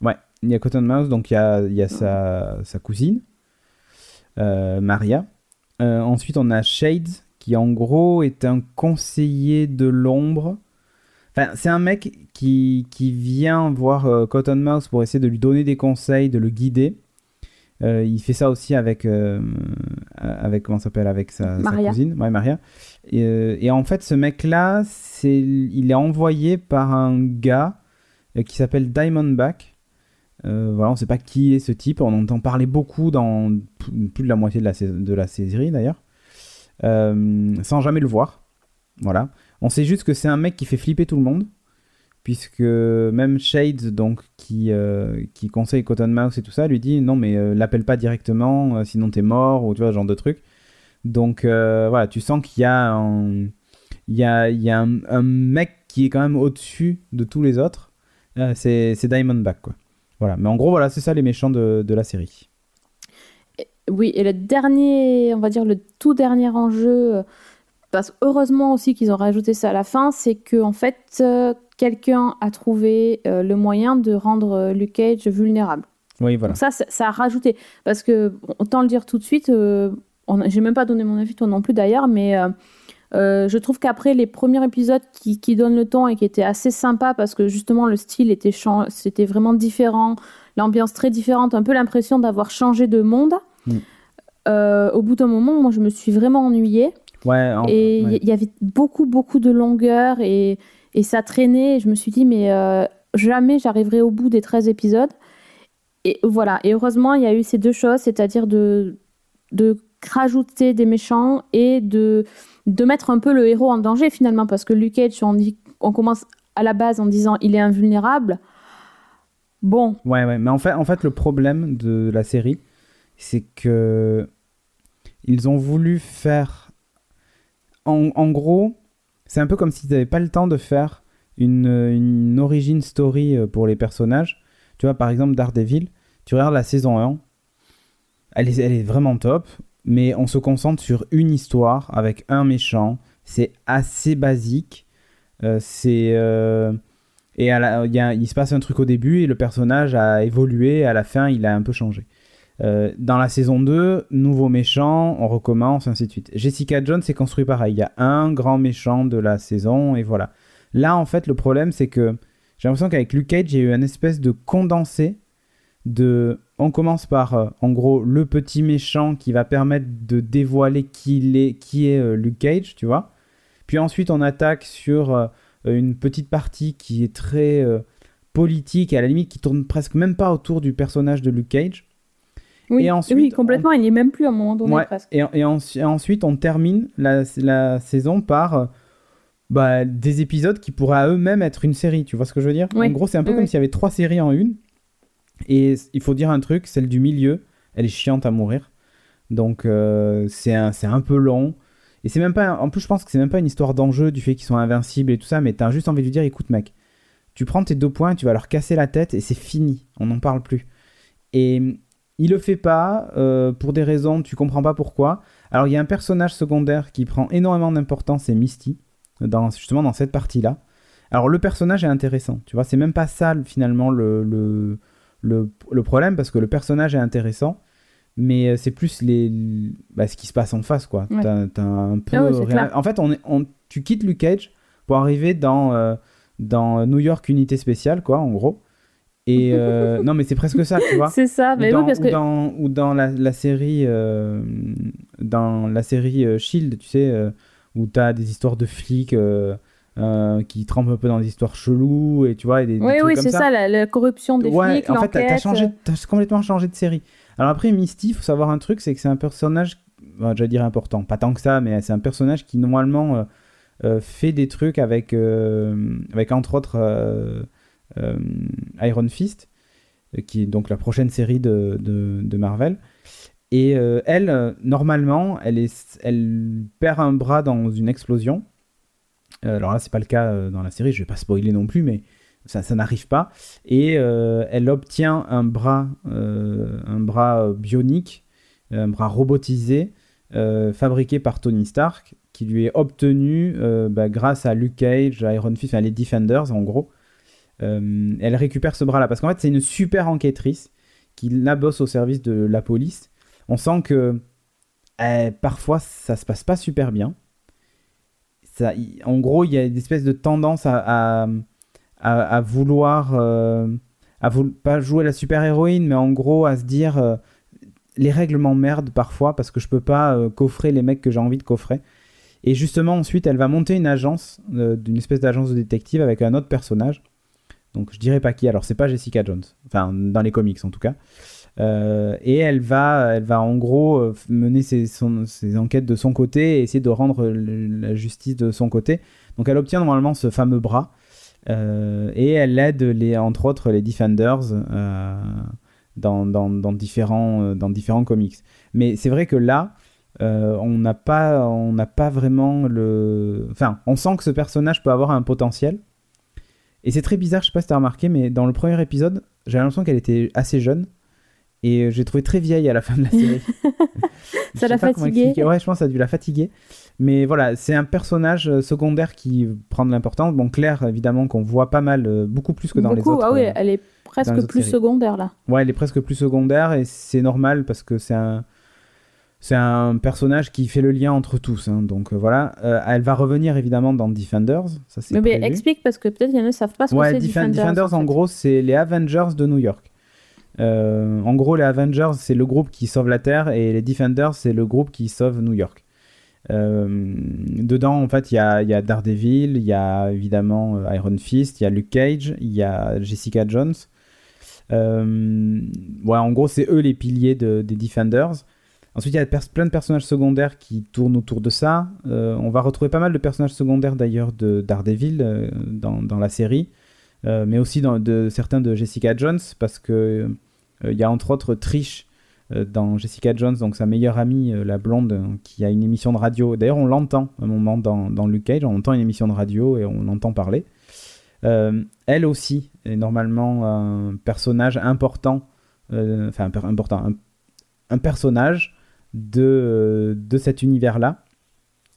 Ouais, il y a Cotton Mouse, donc il y a, sa, cousine, euh, Maria. Euh, ensuite, on a Shades, qui en gros est un conseiller de l'ombre. Enfin, c'est un mec qui, qui vient voir Cotton Mouse pour essayer de lui donner des conseils, de le guider. Il fait ça aussi avec, avec comment s'appelle, avec sa, sa, cousine, ouais, Maria. Euh, et, en fait, ce mec-là, c'est, il est envoyé par un gars euh, qui s'appelle Diamondback. Euh, voilà, on ne sait pas qui est ce type. On entend parler beaucoup dans plus de la moitié de la, de la série d'ailleurs, sans jamais le voir. Voilà. On sait juste que c'est un mec qui fait flipper tout le monde, puisque même Shades, donc qui, qui conseille Cotton Mouse et tout ça, lui dit non mais l'appelle pas directement, sinon t'es mort ou tu vois ce genre de truc. Donc euh, voilà, tu sens qu'il y a, un, il y a, il y a un, mec qui est quand même au-dessus de tous les autres. Euh, c'est Diamondback, quoi. Voilà. Mais en gros, voilà, c'est ça les méchants de, de la série. oui, et le dernier, on va dire le tout dernier enjeu, parce heureusement aussi qu'ils ont rajouté ça à la fin, c'est que en fait, euh, quelqu'un a trouvé le moyen de rendre Luke Cage vulnérable. Oui, voilà. Donc ça, ça, a rajouté. Parce que, autant le dire tout de suite, j'ai même pas donné mon avis, toi non plus d'ailleurs, mais euh, euh, je trouve qu'après les premiers épisodes qui, qui, donnent le ton et qui étaient assez sympas parce que justement le style était c'était vraiment différent, l'ambiance très différente, un peu l'impression d'avoir changé de monde. Mm. Euh, au bout d'un moment, moi je me suis vraiment ennuyée. Ouais, et il y, avait beaucoup, beaucoup de longueur et, et ça traînait. Et je me suis dit, mais jamais j'arriverai au bout des 13 épisodes. Et voilà. Et heureusement, il y a eu ces deux choses, c'est-à-dire de, de rajouter des méchants et de, de mettre un peu le héros en danger finalement parce que Luke Cage on, dit, on commence à la base en disant il est invulnérable bon ouais ouais mais en fait en fait le problème de la série c'est que ils ont voulu faire. En, gros, c'est un peu comme s'ils n'avaient pas le temps de faire une, une origin story euh, pour les personnages. Tu vois, par exemple, Daredevil, tu regardes la saison 1, elle est, vraiment top, mais on se concentre sur une histoire avec un méchant. C'est assez basique. Euh, c'est. Euh, et il se passe un truc au début et le personnage a évolué. À la fin, il a un peu changé. Euh, dans la saison 2, nouveau méchant, on recommence, ainsi de suite. Jessica Jones c'est construit pareil. Il y a un grand méchant de la saison et voilà. Là, en fait, le problème, c'est que j'ai l'impression qu'avec Luke Cage, il y a eu un espèce de condensé de. On commence par, euh, en gros, le petit méchant qui va permettre de dévoiler qui, est, est Luke Cage, tu vois. Puis ensuite, on attaque sur euh, une petite partie qui est très euh, politique à la limite qui tourne presque même pas autour du personnage de Luke Cage. Oui, et ensuite, oui complètement, il n'y est même plus à un moment donné presque. Et, et, ensuite, on termine la, la saison par euh, bah, des épisodes qui pourraient à eux-mêmes être une série, tu vois ce que je veux dire? En gros, c'est un peu comme s'il y avait trois séries en une. Et il faut dire un truc, celle du milieu, elle est chiante à mourir. Donc c'est un, un peu long. Et c'est même pas. En plus, je pense que c'est même pas une histoire d'enjeu du fait qu'ils sont invincibles et tout ça, mais t'as juste envie de lui dire écoute, mec, tu prends tes deux points, tu vas leur casser la tête et c'est fini. On n'en parle plus. Et il le fait pas euh, pour des raisons, tu comprends pas pourquoi. Alors, il y a un personnage secondaire qui prend énormément d'importance, c'est Misty, dans, justement dans cette partie-là. Alors, le personnage est intéressant, tu vois, c'est même pas ça finalement le, le, le problème parce que le personnage est intéressant mais euh, c'est plus les bah, ce qui se passe en face quoi. T'as, un peu ah en fait on, on, tu quittes Luke Cage pour arriver dans euh, dans New York unité spéciale quoi en gros et euh, non mais c'est presque ça tu vois. C'est ça mais dans, oui, parce que... ou dans, ou dans la, la série dans la série Shield tu sais où t'as des histoires de flics qui trempent un peu dans des histoires cheloues et tu vois et des, oui oui c'est ça, la, corruption des ouais, flics en fait t'as, changé complètement changé de série. Alors après, Misty, il faut savoir un truc, c'est que c'est un personnage, je vais dire important, pas tant que ça, mais c'est un personnage qui normalement euh, euh, fait des trucs avec, euh, avec entre autres Iron Fist, qui est donc la prochaine série de, Marvel. Et elle, normalement, elle, perd un bras dans une explosion. alors là, c'est pas le cas dans la série, je vais pas spoiler non plus, mais ça, n'arrive pas. Et euh, elle obtient un bras, euh, un bras bionique, un bras robotisé, euh, fabriqué par Tony Stark, qui lui est obtenu bah, grâce à Luke Cage, Iron Fist, enfin les Defenders en gros. Elle récupère ce bras-là parce qu'en fait c'est une super enquêtrice qui la bosse au service de la police. On sent que eh, parfois ça se passe pas super bien. Ça, en gros, il y a une espèce de tendance à à, vouloir, euh, à pas jouer la super-héroïne, mais en gros à se dire euh, les règles m'emmerdent parfois parce que je peux pas euh, coffrer les mecs que j'ai envie de coffrer. Et justement, ensuite, elle va monter une agence, d'une espèce d'agence de détective avec un autre personnage. Donc, je dirais pas qui. Alors, c'est pas Jessica Jones. Enfin, dans les comics en tout cas. et elle va, elle va en gros mener ses, enquêtes de son côté et essayer de rendre la justice de son côté. Donc, elle obtient normalement ce fameux bras. Euh, et elle aide, les, entre autres, les Defenders euh, dans, différents, euh, comics. Mais c'est vrai que là, on n'a pas, pas vraiment le. Enfin, on sent que ce personnage peut avoir un potentiel. Et c'est très bizarre, je sais pas si t'as remarqué, mais dans le premier épisode, j'ai l'impression qu'elle était assez jeune. Et j'ai trouvé très vieille à la fin de la série. ça l'a fatiguée. Ouais, je pense que ça a dû la fatiguer. Mais voilà, c'est un personnage euh, secondaire qui prend de l'importance. Bon, Claire, évidemment, qu'on voit pas mal, euh, beaucoup plus que dans les autres. Ah oui, euh, elle est presque plus secondaire là. Ouais, elle est presque plus secondaire et c'est normal parce que c'est un. C'est un personnage qui fait le lien entre tous. Hein. donc voilà, elle va revenir évidemment dans Defenders. Ça, mais, mais explique parce que peut-être il y en a qui ne savent pas ce que c'est Defenders. Defenders, en, gros, c'est les Avengers de New York. en gros, les Avengers, c'est le groupe qui sauve la Terre et les Defenders, c'est le groupe qui sauve New York. Euh, dedans, en fait, il y a, y a, Daredevil, il y a évidemment euh, Iron Fist, il y a Luke Cage, il y a Jessica Jones. Euh, ouais, en gros, c'est eux les piliers de, des Defenders. Ensuite, il y a plein de personnages secondaires qui tournent autour de ça. on va retrouver pas mal de personnages secondaires d'ailleurs de Daredevil dans, dans, la série, mais aussi de, certains de Jessica Jones, parce que il y a entre autres Trish, dans Jessica Jones, donc sa meilleure amie, la blonde, qui a une émission de radio. D'ailleurs, on l'entend un moment dans, dans Luke Cage, on entend une émission de radio et on l'entend parler. elle aussi est normalement un personnage important, enfin important, un, personnage de, de cet univers-là.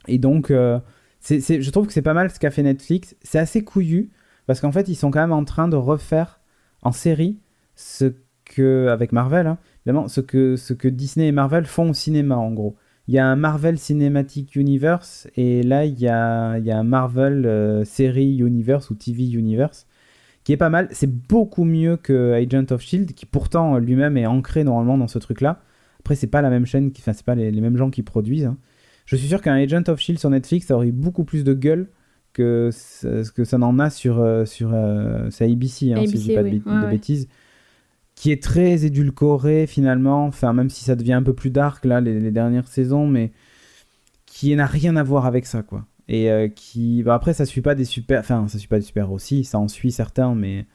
Et donc, je trouve que c'est pas mal ce qu'a fait Netflix. C'est assez couillu parce qu'en fait, ils sont quand même en train de refaire en série ce que, avec Marvel, hein, évidemment, ce que, ce que Disney et Marvel font au cinéma en gros. Il y a un Marvel Cinematic Universe et là, il y a, il y a un Marvel euh, Série Universe ou TV Universe qui est pas mal. C'est beaucoup mieux que Agent of Shield qui pourtant lui-même est ancré normalement dans ce truc-là. Après, c'est pas la même chaîne, enfin, c'est pas les, les, mêmes gens qui produisent. Hein. Je suis sûr qu'un Agent of Shield sur Netflix, ça aurait eu beaucoup plus de gueule que ce que ça n'en a sur, euh, sur euh, ABC, hein, si je dis pas de, bêtises, qui est très édulcoré finalement, enfin, même si ça devient un peu plus dark là, les, dernières saisons, mais qui n'a rien à voir avec ça, quoi. Et euh, qui. Bah, après, ça suit pas des super. Enfin, ça suit pas des super aussi, ça en suit certains, mais.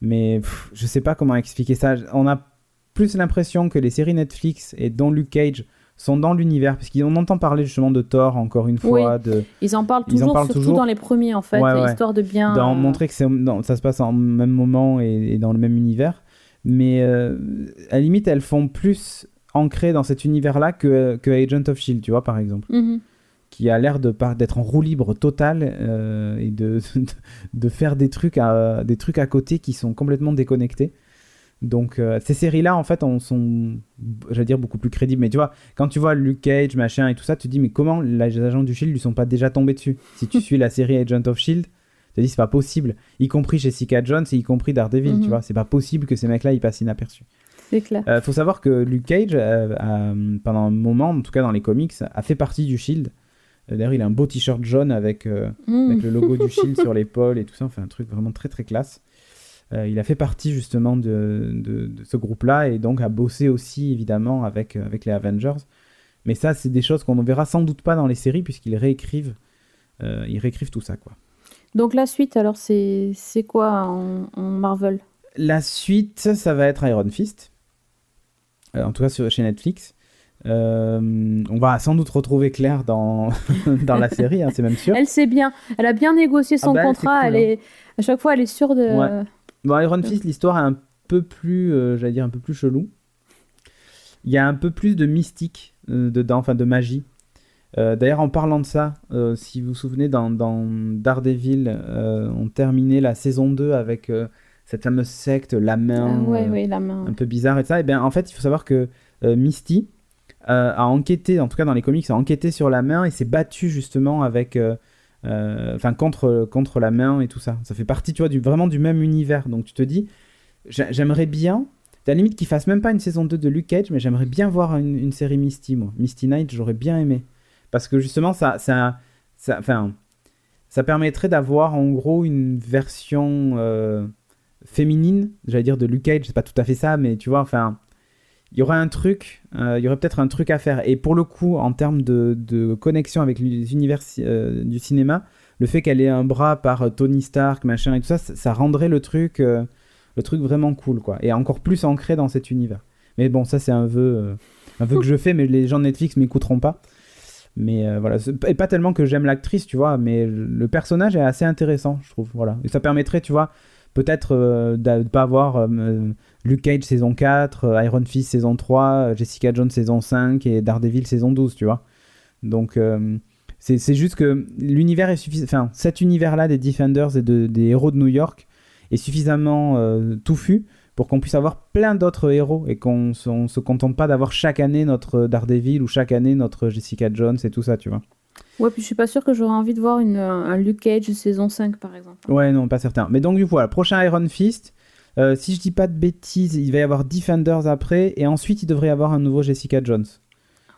Mais je sais pas comment expliquer ça. On a plus l'impression que les séries Netflix et dont Luke Cage sont dans l'univers, parce qu'on entend parler justement de Thor encore une fois. De... Ils en parlent toujours, en surtout dans les premiers en fait, histoire de bien. Dans, montrer que ça se passe en même moment et, dans le même univers. Mais euh, à la limite, elles font plus ancrées dans cet univers-là que, que Agent of Shield, tu vois, par exemple. Mhm. Qui a l'air d'être en roue libre totale euh, et de, de, faire des trucs, à, des trucs à côté qui sont complètement déconnectés. Donc euh, ces séries-là, en fait, on sont, j'allais dire, beaucoup plus crédibles. Mais tu vois, quand tu vois Luke Cage, machin et tout ça, tu te dis, mais comment les agents du Shield lui sont pas déjà tombés dessus? Si tu suis la série Agent of Shield, tu te dis, c'est pas possible. Y compris Jessica Jones et y compris Daredevil, tu mhm. vois. C'est pas possible que ces mecs-là, ils passent inaperçus. C'est clair. Euh, faut savoir que Luke Cage, euh, pendant un moment, en tout cas dans les comics, a fait partie du Shield. D'ailleurs, il a un beau t-shirt jaune avec, mhm. avec le logo du Shield sur l'épaule et tout ça. Enfin, un truc vraiment très très classe. Euh, il a fait partie justement de, de, ce groupe-là et donc a bossé aussi évidemment avec, euh, avec les Avengers. Mais ça, c'est des choses qu'on ne verra sans doute pas dans les séries puisqu'ils réécrivent, euh, ils réécrivent tout ça. quoi. Donc la suite, alors, c'est quoi en, Marvel? La suite, ça va être Iron Fist. en tout cas sur, chez Netflix. on va sans doute retrouver Claire dans, dans la série, hein, c'est même sûr. Elle sait bien, elle a bien négocié son ah bah, contrat, elle, est, hein. à chaque fois elle est sûre de... Bon, Iron Fist, l'histoire est un peu plus, euh, j'allais dire, un peu plus chelou. Il y a un peu plus de mystique euh, dedans, enfin de magie. Euh, d'ailleurs, en parlant de ça, si vous vous souvenez, dans, dans Daredevil, on terminait la saison 2 avec cette fameuse secte, la main, ah, la main, un peu bizarre et ça. Et bien, en fait, il faut savoir que Misty a enquêté, en tout cas dans les comics, a enquêté sur la main et s'est battu justement avec enfin contre, contre la main et tout ça. Ça fait partie, tu vois, vraiment du même univers. Donc tu te dis, j'aimerais bien, à limite qu'il fasse même pas une saison 2 de Luke Cage, mais j'aimerais bien voir une, série Misty, moi. Misty Knight, j'aurais bien aimé. Parce que justement, ça, ça, ça, ça permettrait d'avoir en gros une version euh, féminine, j'allais dire de Luke Cage, c'est pas tout à fait ça, mais tu vois, enfin, il y aurait un truc, euh, il y aurait peut-être un truc à faire. Et pour le coup, en termes de, connexion avec les univers euh, du cinéma, le fait qu'elle ait un bras par euh, Tony Stark, machin et tout ça, ça, rendrait le truc, le truc vraiment cool, quoi. Et encore plus ancré dans cet univers. Mais bon, ça c'est un vœu, un vœu que je fais, mais les gens de Netflix m'écouteront pas. Mais voilà, et pas tellement que j'aime l'actrice, tu vois, mais le personnage est assez intéressant, je trouve. Voilà, et ça permettrait, tu vois, peut-être de ne pas avoir Luke Cage saison 4, euh, Iron Fist saison 3, euh, Jessica Jones saison 5 et Daredevil saison 12, tu vois. Donc euh, c'est juste que l'univers est suffisant. Enfin, cet univers-là des Defenders et des héros de New York est suffisamment touffu pour qu'on puisse avoir plein d'autres héros et qu'on ne se contente pas d'avoir chaque année notre Daredevil ou chaque année notre Jessica Jones et tout ça, tu vois. Ouais, puis je suis pas sûr que j'aurais envie de voir une, un Luke Cage saison 5 par exemple. Ouais, non, pas certain. Mais donc, du coup, voilà, prochain Iron Fist. Euh, si je dis pas de bêtises, il va y avoir Defenders après, et ensuite il devrait y avoir un nouveau Jessica Jones.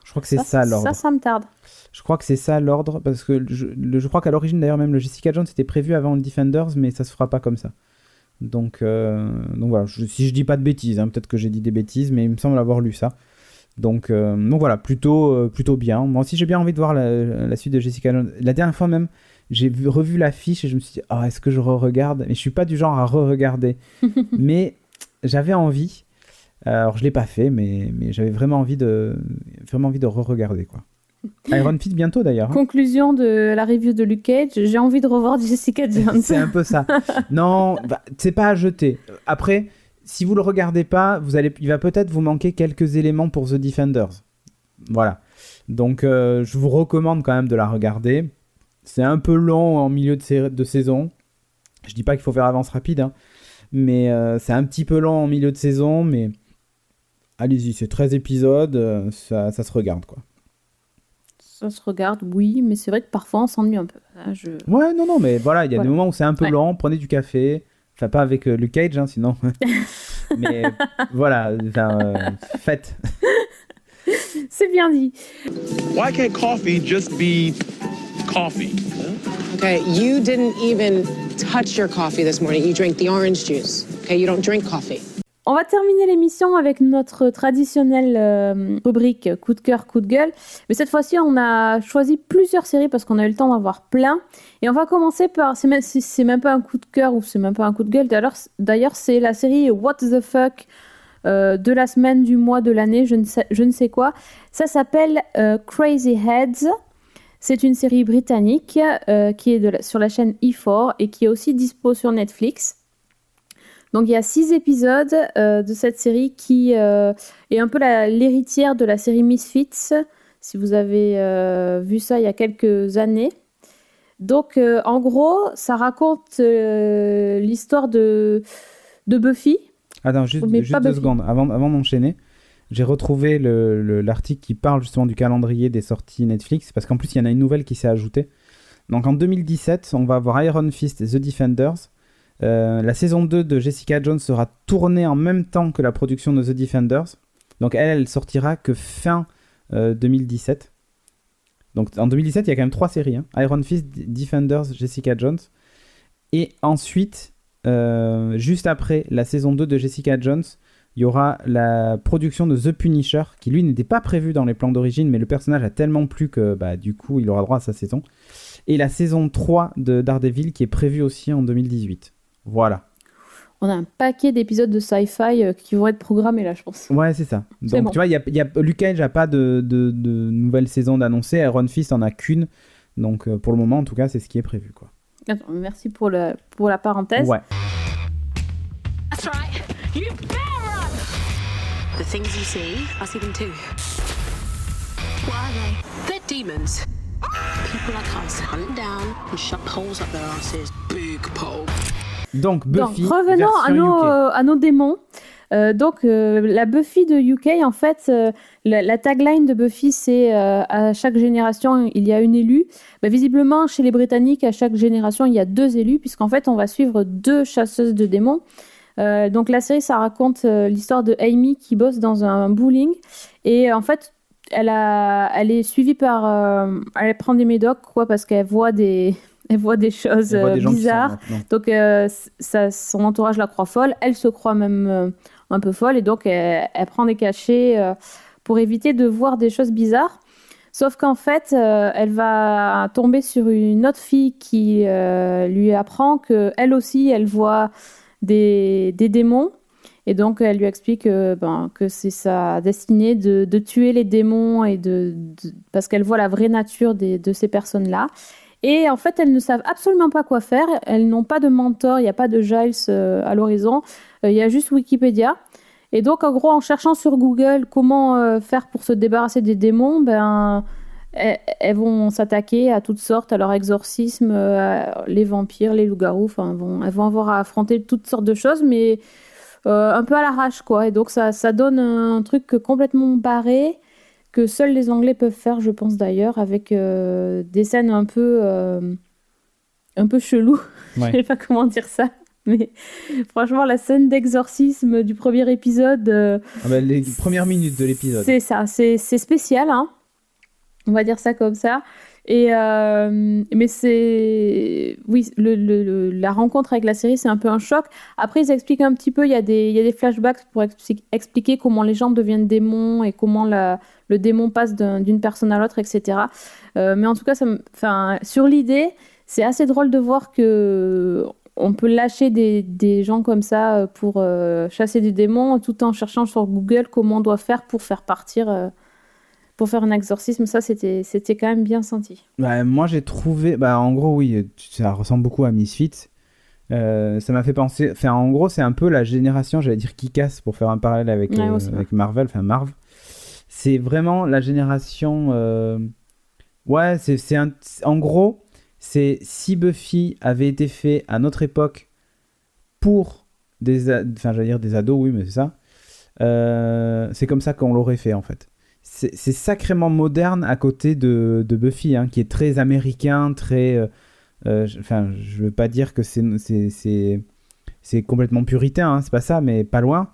Je crois que c'est ça, l'ordre. Ça, ça me tarde. Je crois que c'est ça l'ordre, parce que je, je crois qu'à l'origine d'ailleurs même le Jessica Jones était prévu avant le Defenders, mais ça se fera pas comme ça. Donc, euh, donc voilà, si je dis pas de bêtises, hein, peut-être que j'ai dit des bêtises, mais il me semble avoir lu ça. Donc, euh, donc voilà, plutôt, plutôt bien. Moi aussi j'ai bien envie de voir la, la, suite de Jessica Jones. La dernière fois même, j'ai revu l'affiche et je me suis dit, oh, est-ce que je re-regarde? Mais je suis pas du genre à re-regarder. mais j'avais envie. Alors je l'ai pas fait, mais, mais j'avais vraiment envie de vraiment envie de re-regarder quoi. Iron Fist bientôt d'ailleurs. hein. Conclusion de la review de Luke Cage, j'ai envie de revoir Jessica Jones. C'est un peu ça. Non, bah, c'est pas à jeter. Après, si vous le regardez pas, vous allez, il va peut-être vous manquer quelques éléments pour The Defenders. Voilà. Donc, euh, je vous recommande quand même de la regarder. C'est un peu long en milieu de, saison. Je dis pas qu'il faut faire avance rapide, hein, mais euh, c'est un petit peu long en milieu de saison, mais allez-y, c'est 13 épisodes, euh, ça, ça se regarde quoi. Ça se regarde, oui, mais c'est vrai que parfois on s'ennuie un peu. Hein, je... Ouais, non, non, mais voilà, il y a Voilà. des moments où c'est un peu Ouais. lent, prenez du café. Enfin, pas avec euh, Luke Cage, hein, sinon. mais voilà, euh, faites. C'est bien dit. Why can't coffee just be coffee? Okay, you didn't even touch your coffee this morning. You drank the orange juice. Okay, you don't drink coffee. On va terminer l'émission avec notre traditionnelle euh, rubrique coup de cœur, coup de gueule. Mais cette fois-ci, on a choisi plusieurs séries parce qu'on a eu le temps d'en voir plein. Et on va commencer par. C'est même, c'est- même pas un coup de cœur ou c'est même pas un coup de gueule. D'ailleurs, D'ailleurs, c'est la série What the fuck euh, de la semaine, du mois, de l'année, je, ne sais- je ne sais quoi. Ça s'appelle euh, Crazy Heads. C'est une série britannique euh, qui est de la- sur la chaîne E4 et qui est aussi dispo sur Netflix. Donc il y a six épisodes euh, de cette série qui euh, est un peu l'héritière de la série Misfits, si vous avez vu ça il y a quelques années. Donc en gros, ça raconte l'histoire de, de Buffy. Attends, juste, juste deux Buffy. secondes. Avant, avant d'enchaîner, j'ai retrouvé le- le- l'article qui parle justement du calendrier des sorties Netflix, parce qu'en plus, il y en a une nouvelle qui s'est ajoutée. Donc en 2017, on va avoir Iron Fist et The Defenders. Euh, la saison 2 de Jessica Jones sera tournée en même temps que la production de The Defenders. Donc elle, elle sortira que fin euh, 2017. Donc en 2017, il y a quand même trois séries. hein. Iron Fist, Defenders, Jessica Jones. Et ensuite, euh, juste après la saison 2 de Jessica Jones, il y aura la production de The Punisher, qui lui n'était pas prévu dans les plans d'origine, mais le personnage a tellement plu que bah, du coup il aura droit à sa saison. Et la saison 3 de Daredevil, qui est prévue aussi en 2018. Voilà. On a un paquet d'épisodes de sci-fi euh, qui vont être programmés là, je pense. Ouais, c'est ça. Donc bon. tu vois, y a, il y a, Luke Cage n'a pas de, de, de nouvelle saison d'annoncer, Iron Fist en a qu'une. Donc euh, pour le moment, en tout cas, c'est ce qui est prévu. Quoi. Attends, merci pour, le, pour la parenthèse. Ouais. That's right. Things you see, I see them too. What are they? They're demons. People like us hunt down and shove poles up their asses. Big pole. Donc Donc, Buffy. revenons à nos, UK. euh, à nos démons. Euh, donc, euh, la Buffy de UK, en fait, euh, la, la tagline de Buffy, c'est euh, à chaque génération, il y a une élue. Bah, visiblement, chez les Britanniques, à chaque génération, il y a deux élus, puisqu'en fait, on va suivre deux chasseuses de démons. Euh, donc, la série, ça raconte euh, l'histoire de Amy qui bosse dans un bowling. Et en fait, elle, a, elle est suivie par. euh, elle prend des médocs, quoi, parce qu'elle voit des, elle voit des choses voit des bizarres. Donc euh, ça, son entourage la croit folle, elle se croit même euh, un peu folle et donc elle, elle prend des cachets pour éviter de voir des choses bizarres. Sauf qu'en fait, elle va tomber sur une autre fille qui lui apprend que elle aussi, elle voit des, démons. Et donc, elle lui explique euh, ben, que c'est sa destinée de, de tuer les démons et de, parce qu'elle voit la vraie nature des- de ces personnes-là. Et en fait, elles ne savent absolument pas quoi faire. Elles n'ont pas de mentor, il n'y a pas de Giles euh, à l'horizon. Euh, Il y a juste Wikipédia. Et donc, en gros, en cherchant sur Google comment faire pour se débarrasser des démons, ben, elles, vont s'attaquer à toutes sortes, à leur exorcisme, à les vampires, les loups-garous. Enfin, elles vont, elles vont avoir à affronter toutes sortes de choses, mais euh, un peu à l'arrache, quoi. Et donc, ça, ça donne un truc complètement barré que seuls les Anglais peuvent faire, je pense d'ailleurs, avec euh, des scènes un peu, euh, un peu chelou. Ouais. je sais pas comment dire ça. Mais franchement, la scène d'exorcisme du premier épisode, euh, Ah bah, les premières minutes de l'épisode. c'est ça, c'est spécial, hein. On va dire ça comme ça. Et euh, mais c'est oui, la rencontre avec la série, c'est un peu un choc. Après, ils expliquent un petit peu. Il y a des, flashbacks pour expli- expliquer comment les gens deviennent démons et comment le démon passe d'un- d'une personne à l'autre, etc. Euh, mais en tout cas, sur l'idée, c'est assez drôle de voir que on peut lâcher des, gens comme ça euh, pour chasser des démons tout en cherchant sur Google comment on doit faire pour faire partir, pour faire un exorcisme. Ça, c'était c'était quand même bien senti. Bah, moi, j'ai trouvé. Bah, en gros, oui, ça ressemble beaucoup à Misfits. Euh, ça m'a fait penser. Enfin, en gros, c'est un peu la génération, j'allais dire, qui casse pour faire un parallèle avec, Ouais, euh, avec Marvel, enfin Marv. C'est vraiment la génération. euh, Ouais, c'est un... en gros, c'est si Buffy avait été fait à notre époque pour des, a- enfin, j'allais dire des ados, oui, mais c'est ça. Euh, c'est comme ça qu'on l'aurait fait en fait. C'est sacrément moderne à côté de, de Buffy, hein, qui est très américain, très. euh, euh, je- Enfin, je veux pas dire que c'est complètement puritain, hein, c'est pas ça, mais pas loin.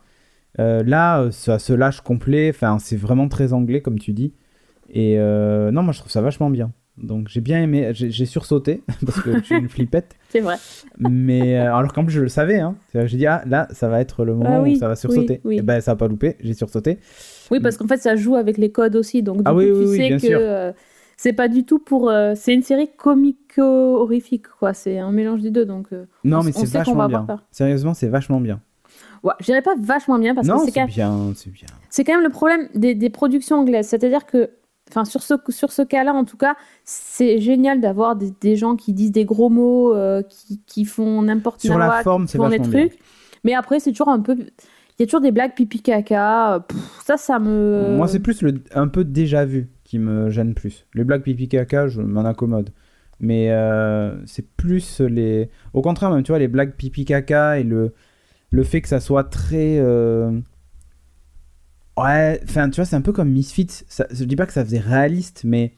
Euh, là, ça se lâche complet. Enfin, c'est vraiment très anglais, comme tu dis. Et euh, non, moi, je trouve ça vachement bien. Donc, j'ai bien aimé. J'ai j'ai sursauté parce que je suis une flippette. C'est vrai. Mais euh, alors qu'en plus, je le savais. Hein. J'ai dit, ah, là, ça va être le moment Ah oui, où ça va sursauter. oui, oui. Et ben, ça a pas loupé. J'ai sursauté. Oui, parce qu'en fait, ça joue avec les codes aussi. Donc, du Ah coup, oui, tu oui, sais que euh, c'est pas du tout pour. euh, c'est une série comico-horrifique, quoi. C'est un mélange des deux. Donc, euh, Non, On- mais c'est vachement bien. Sérieusement, c'est vachement bien. ouais, je dirais pas vachement bien parce non, que c'est quand, même- bien, c'est bien. c'est quand même le problème des, des productions anglaises. C'est-à-dire que. Enfin, sur ce, sur ce cas-là, en tout cas, c'est génial d'avoir des, des gens qui disent des gros mots, qui, qui font n'importe Sur la quoi, forme, qui c'est font des vachement bien. trucs. Mais après, c'est toujours un peu. Il y a toujours des blagues pipi caca. euh, pff, ça, ça me. Moi, c'est plus le, un peu déjà vu qui me gêne plus. Les blagues pipi caca, je m'en accommode. Mais euh, c'est plus les. Au contraire, même, tu vois, les blagues pipi caca et le, le fait que ça soit très. euh, Ouais, enfin, tu vois, c'est un peu comme Misfits. Ça, je dis pas que ça faisait réaliste, mais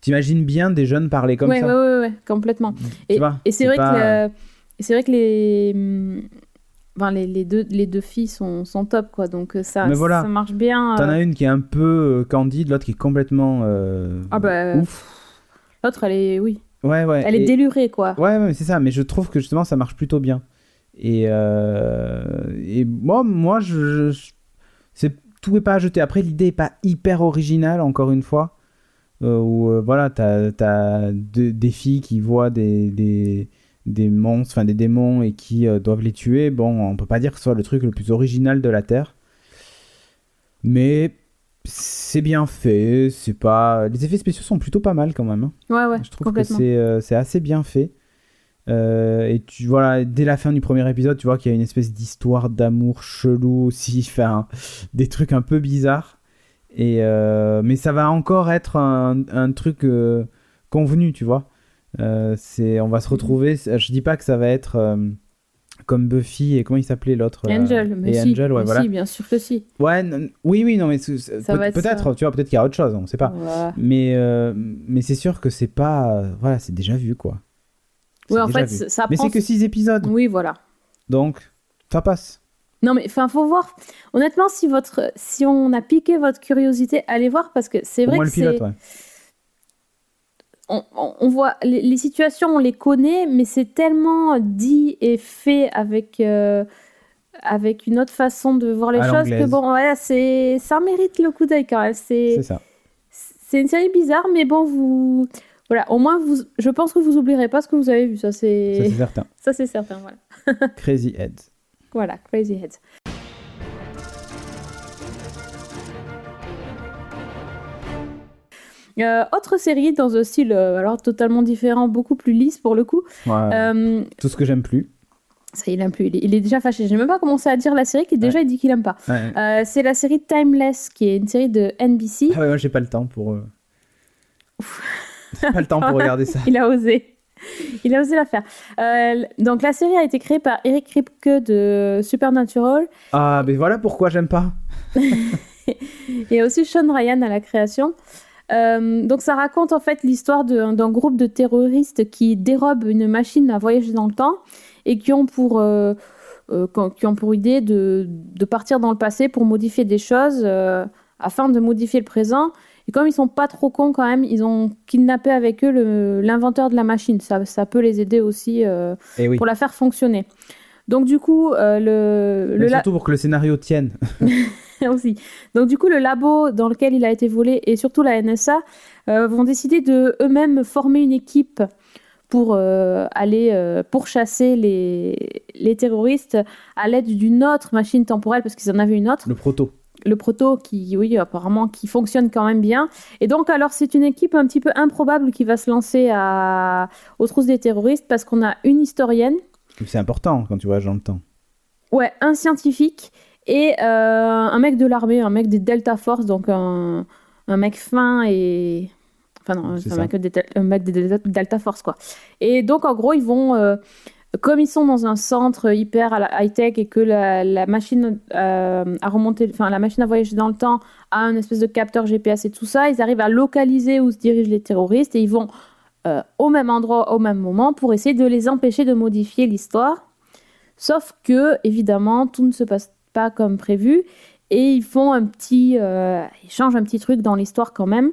t'imagines bien des jeunes parler comme ouais, ça. ouais, ouais, ouais, complètement. Tu Et, c'est vrai, pas- que le- c'est vrai que les, enfin, les, les, deux, les deux filles sont, sont top, quoi. Donc euh, ça, Mais voilà. ça marche bien. T'en euh. as une qui est un peu euh, candide, l'autre qui est complètement. euh, Ah bah, Ouf. L'autre, elle est, oui, Ouais, ouais. elle est et- délurée, quoi. Ouais, ouais, c'est ça, mais je trouve que justement ça marche plutôt bien. Et, euh, et moi, moi je, je- c'est, tout est pas à jeter. Après, l'idée est pas hyper originale, encore une fois. Euh, où euh, voilà, t'as, de- des filles qui voient des, des, des monstres, enfin des démons et qui euh, doivent les tuer. Bon, on peut pas dire que ce soit le truc le plus original de la Terre. Mais c'est bien fait, c'est pas. Les effets spéciaux sont plutôt pas mal quand même. hein. Ouais, ouais, Je trouve que complètement. c'est euh, c'est assez bien fait. Euh, et tu voilà, dès la fin du premier épisode, tu vois qu'il y a une espèce d'histoire d'amour chelou aussi, enfin des trucs un peu bizarres. Et euh, mais ça va encore être un, un truc euh, convenu, tu vois. Euh, c'est on va se retrouver. Je dis pas que ça va être euh, comme Buffy et comment il s'appelait l'autre Angel, mais et si, Angel, ouais, voilà. si, bien sûr que si. Ouais, non- oui, oui, non, mais peut- peut-être, ça. tu vois, peut-être qu'il y a autre chose, on sait pas. Mais, euh, mais c'est sûr que c'est pas. euh, voilà, c'est déjà vu, quoi. En fait, vu. ça- Mais c'est que 6 épisodes, Oui, voilà. donc ça passe. Non, mais enfin, faut voir. Honnêtement, si votre, si on a piqué votre curiosité, allez voir parce que c'est vrai moins que le pilote, c'est. ouais. On, voit les, les situations, on les connaît, mais c'est tellement dit et fait avec euh, avec une autre façon de voir les À choses que bon, ouais, c'est ça mérite le coup d'œil quand même. C'est C'est ça. c'est une série bizarre, mais bon, vous voilà, au moins vous, je pense que vous oublierez pas ce que vous avez vu. Ça c'est certain. ça c'est certain. Voilà, Crazy Heads. voilà, Crazy Heads. Euh, autre série dans un style euh, alors totalement différent, beaucoup plus lisse pour le coup. Ouais, Euh, Tout ce que j'aime plus. Ça, il aime plus. Il est, il est déjà fâché. J'ai même pas commencé à dire la série qui déjà il dit qu'il aime pas. Ouais. Euh, c'est la série Timeless, qui est une série de NBC. Ah ouais, moi j'ai pas le temps pour. J'ai pas le temps pour regarder ça. Il a osé. Il a osé la faire. Euh, donc la série a été créée par Eric Kripke de Supernatural Ah, mais voilà pourquoi j'aime pas. et aussi Sean Ryan à la création. Euh, donc ça raconte en fait l'histoire d'un groupe de terroristes qui dérobent une machine à voyager dans le temps et qui ont pour, euh, euh, qui ont pour idée de, de partir dans le passé pour modifier des choses afin de modifier le présent. Et comme ils sont pas trop cons quand même, ils ont kidnappé avec eux l'inventeur de la machine. Ça, ça peut les aider aussi oui. pour la faire fonctionner. Donc du coup, le, le surtout pour que le scénario tienne. aussi. Donc du coup, le labo dans lequel il a été volé et surtout la NSA euh, vont décider de eux-mêmes former une équipe pour euh, aller euh, pourchasser les, les terroristes à l'aide d'une autre machine temporelle, parce qu'ils en avaient une autre Le proto. le proto qui, oui, apparemment, qui fonctionne quand même bien. Et donc, alors, c'est une équipe un petit peu improbable qui va se lancer à... aux trousses des terroristes parce qu'on a une historienne, C'est important quand tu voyages dans le temps. ouais, un scientifique et euh, un mec de l'armée, un mec des Delta Force, donc un, un mec fin et. Enfin, non, C'est un mec, des, Del- un mec des Delta- Force, quoi. Et donc, en gros, ils vont. euh, comme ils sont dans un centre hyper high-tech et que la, la machine euh, à remonter, enfin la machine à voyager dans le temps a un espèce de capteur GPS et tout ça, ils arrivent à localiser où se dirigent les terroristes et ils vont euh, au même endroit au même moment pour essayer de les empêcher de modifier l'histoire. Sauf que évidemment tout ne se passe pas comme prévu et ils font un petit, euh, ils changent un petit truc dans l'histoire quand même.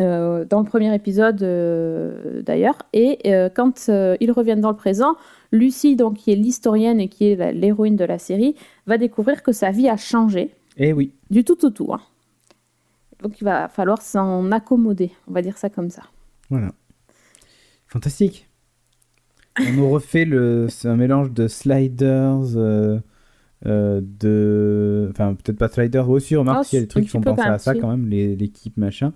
euh, dans le premier épisode euh, d'ailleurs. Et euh, quand ils reviennent dans le présent, Lucie, donc, qui est l'historienne et qui est l'héroïne de la série, va découvrir que sa vie a changé Eh oui. du tout au tout. hein. Donc il va falloir s'en accommoder, on va dire ça comme ça. Voilà. Fantastique. On nous refait le. Un mélange de sliders, euh, de. Enfin, peut-être pas sliders aussi, remarque Oh, qu'il y a des trucs qui font penser à ça si. quand même, l'équipe machin.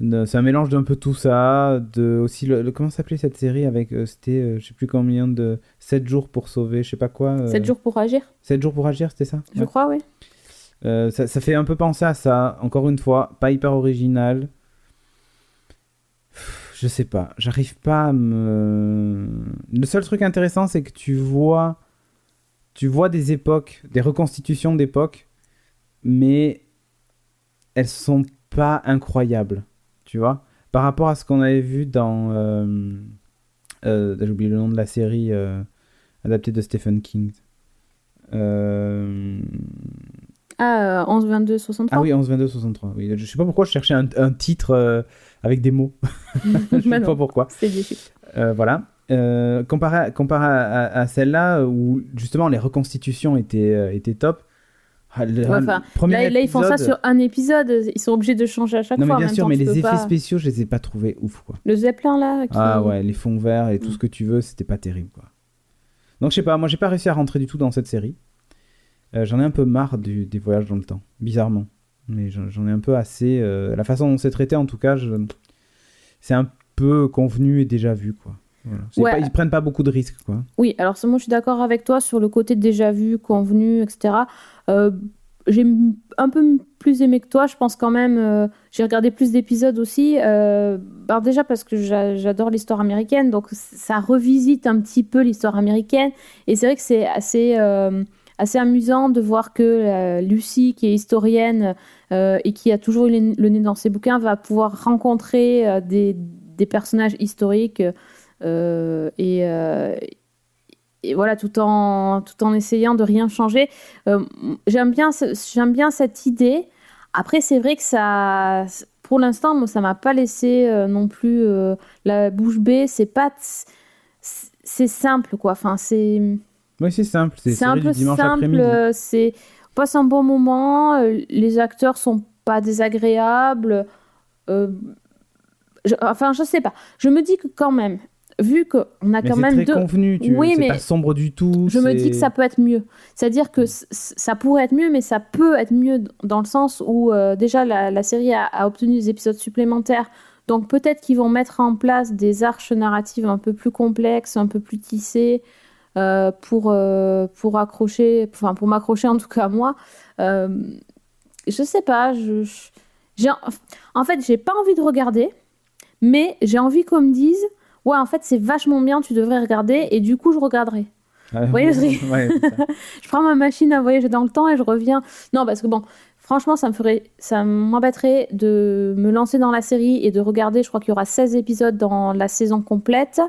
C'est un mélange d'un peu tout ça, de aussi le, le- comment s'appelait cette série avec euh, c'était euh, je sais plus combien de 7 jours pour sauver, je sais pas quoi. 7 jours pour agir, 7 jours pour agir, c'était ça? Je Ouais. crois, oui. Ça, ça fait un peu penser à ça. Encore une fois, pas hyper original. Pff, Je sais pas. J'arrive pas à me. Le seul truc intéressant, c'est que tu vois, tu vois des époques, des reconstitutions d'époques, mais elles sont pas incroyables. Tu vois, par rapport à ce qu'on avait vu dans. euh, euh, J'ai oublié le nom de la série euh, adaptée de Stephen King. Euh, Ah, euh, 11, 22, 63. ah oui, 11, 22, 63. Oui. Je sais pas pourquoi je cherchais un, un titre avec des mots. je sais pas pourquoi. C'est. Euh, voilà. Euh, comparé à, comparé à, à- à celle-là, où justement les reconstitutions étaient, euh, étaient top. Ah, le- Ouais, enfin, le premier Là, là, ils font ça sur un épisode, ils sont obligés de changer à chaque Non, mais fois. en bien même sûr, temps, mais les effets pas- spéciaux, je les ai pas trouvés ouf, quoi. Le Zeppelin, là, qui... Ah ouais, les fonds verts et tout Mm. ce que tu veux, c'était pas terrible, quoi. Donc, je sais pas, moi, j'ai pas réussi à rentrer du tout dans cette série. Euh, j'en ai un peu marre du- des voyages dans le temps, bizarrement. Mais j'en ai un peu assez. euh, la façon dont c'est traité, en tout cas, je... c'est un peu convenu et déjà vu, quoi. Voilà. Ouais. pas- ils prennent pas beaucoup de risques, quoi. Oui, alors ça, moi je suis d'accord avec toi sur le côté déjà vu, convenu, etc. Euh, j'ai un peu plus aimé que toi, je pense quand même. euh, j'ai regardé plus d'épisodes aussi. euh, alors déjà parce que j'a- j'adore l'histoire américaine, donc ça revisite un petit peu l'histoire américaine. Et c'est vrai que c'est assez, assez amusant de voir que euh, Lucie, qui est historienne euh, et qui a toujours eu le le nez dans ses bouquins, va pouvoir rencontrer euh, des, des personnages historiques. Euh, et, euh, et voilà, tout en, tout en essayant de rien changer. Euh, j'aime bien, j'aime bien cette idée. Après, c'est vrai que ça, pour l'instant, moi, ça m'a pas laissé euh, non plus euh, la bouche bée. C'est pas, c'est c'est simple, quoi. Enfin, c'est, Oui, c'est simple. C'est c'est un peu simple. C'est, on passe un bon moment. Les acteurs sont pas désagréables. je- enfin, je sais pas. Je me dis que quand même, vu qu'on a Mais quand même très deux. convenu, tu... Oui, mais pas sombre du tout. Je me dis que ça peut être mieux. C'est-à-dire que ça pourrait être mieux, mais ça peut être mieux dans le sens où euh, déjà la, la série a, a obtenu des épisodes supplémentaires. Donc peut-être qu'ils vont mettre en place des arches narratives un peu plus complexes, un peu plus tissées euh, pour, euh, pour accrocher, enfin pour m'accrocher en tout cas moi. Je sais pas, je, je- j'ai, en fait j'ai pas envie de regarder, mais j'ai envie qu'on me dise ouais en fait c'est vachement bien, tu devrais regarder et du coup je regarderai. Ah, voyez, je- ouais, prends ma machine à voyager dans le temps et je reviens. Non, parce que bon, franchement, ça me ferait, ça m'embêterait de me lancer dans la série et de regarder. Je crois qu'il y aura 16 épisodes dans la saison complète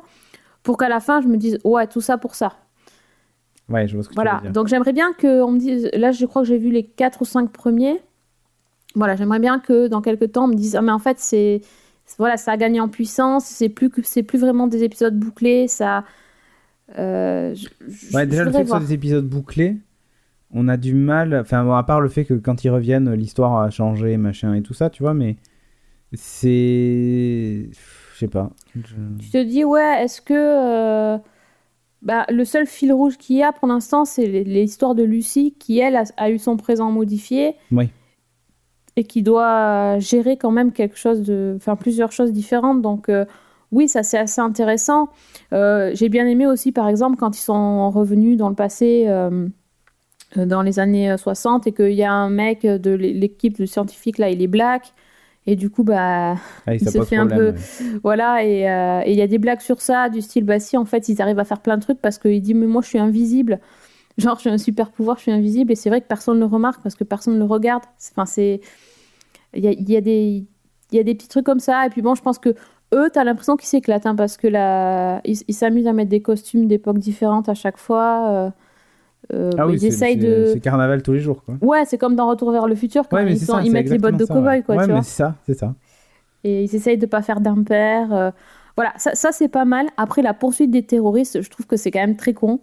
pour qu'à la fin je me dise ouais tout ça pour ça. Ouais, je vois ce que tu Voilà. veux dire. Donc j'aimerais bien que on me dise. Là, je crois que j'ai vu les 4 ou 5 premiers. Voilà, j'aimerais bien que dans quelques temps on me dise ah mais en fait c'est- voilà ça a gagné en puissance. C'est plus c'est plus vraiment des épisodes bouclés. Ça. euh, je- je- Ouais, déjà, je le fait que ce soit des épisodes bouclés, on a du mal. Enfin, bon, à part le fait que quand ils reviennent, l'histoire a changé, machin et tout ça, tu vois, mais c'est. Je sais pas. Je- Tu te dis, ouais, est-ce que. euh, bah, le seul fil rouge qu'il y a pour l'instant, c'est l'histoire de Lucie qui, elle, a, a eu son présent modifié. Oui. Et qui doit gérer quand même quelque chose de. Enfin, plusieurs choses différentes. Donc, euh, oui, ça, c'est assez intéressant. Euh, J'ai bien aimé aussi, par exemple, quand ils sont revenus dans le passé. euh, dans les années 60 et qu'il y a un mec de l'é- l'équipe de scientifiques là, il est black et du coup bah Ah, Il se fait un problème, peu- ouais. voilà, et il y a des blagues sur ça, du style, bah si, en fait, ils arrivent à faire plein de trucs parce qu'il dit, mais moi, je suis invisible. Genre, j'ai un super pouvoir, je suis invisible, et c'est vrai que personne ne le remarque parce que personne ne le regarde. Enfin, c'est. Il y a, y, a des... y a des petits trucs comme ça, et puis bon, je pense que eux, t'as l'impression qu'ils s'éclatent, hein, parce que là, ils s'amusent à mettre des costumes d'époques différentes à chaque fois. euh, euh, Ah oui, ils essayent de. c'est carnaval tous les jours, quoi. Ouais, c'est comme dans Retour vers le futur, quand Ouais, ils, c'est sont- ça, ils c'est mettent les bottes de ça, cow-boy, ouais. quoi, Ouais, tu mais c'est ça, c'est ça. Et ils essayent de pas faire d'impair. euh, Voilà, ça, ça, c'est pas mal. Après, la poursuite des terroristes, je trouve que c'est quand même très con.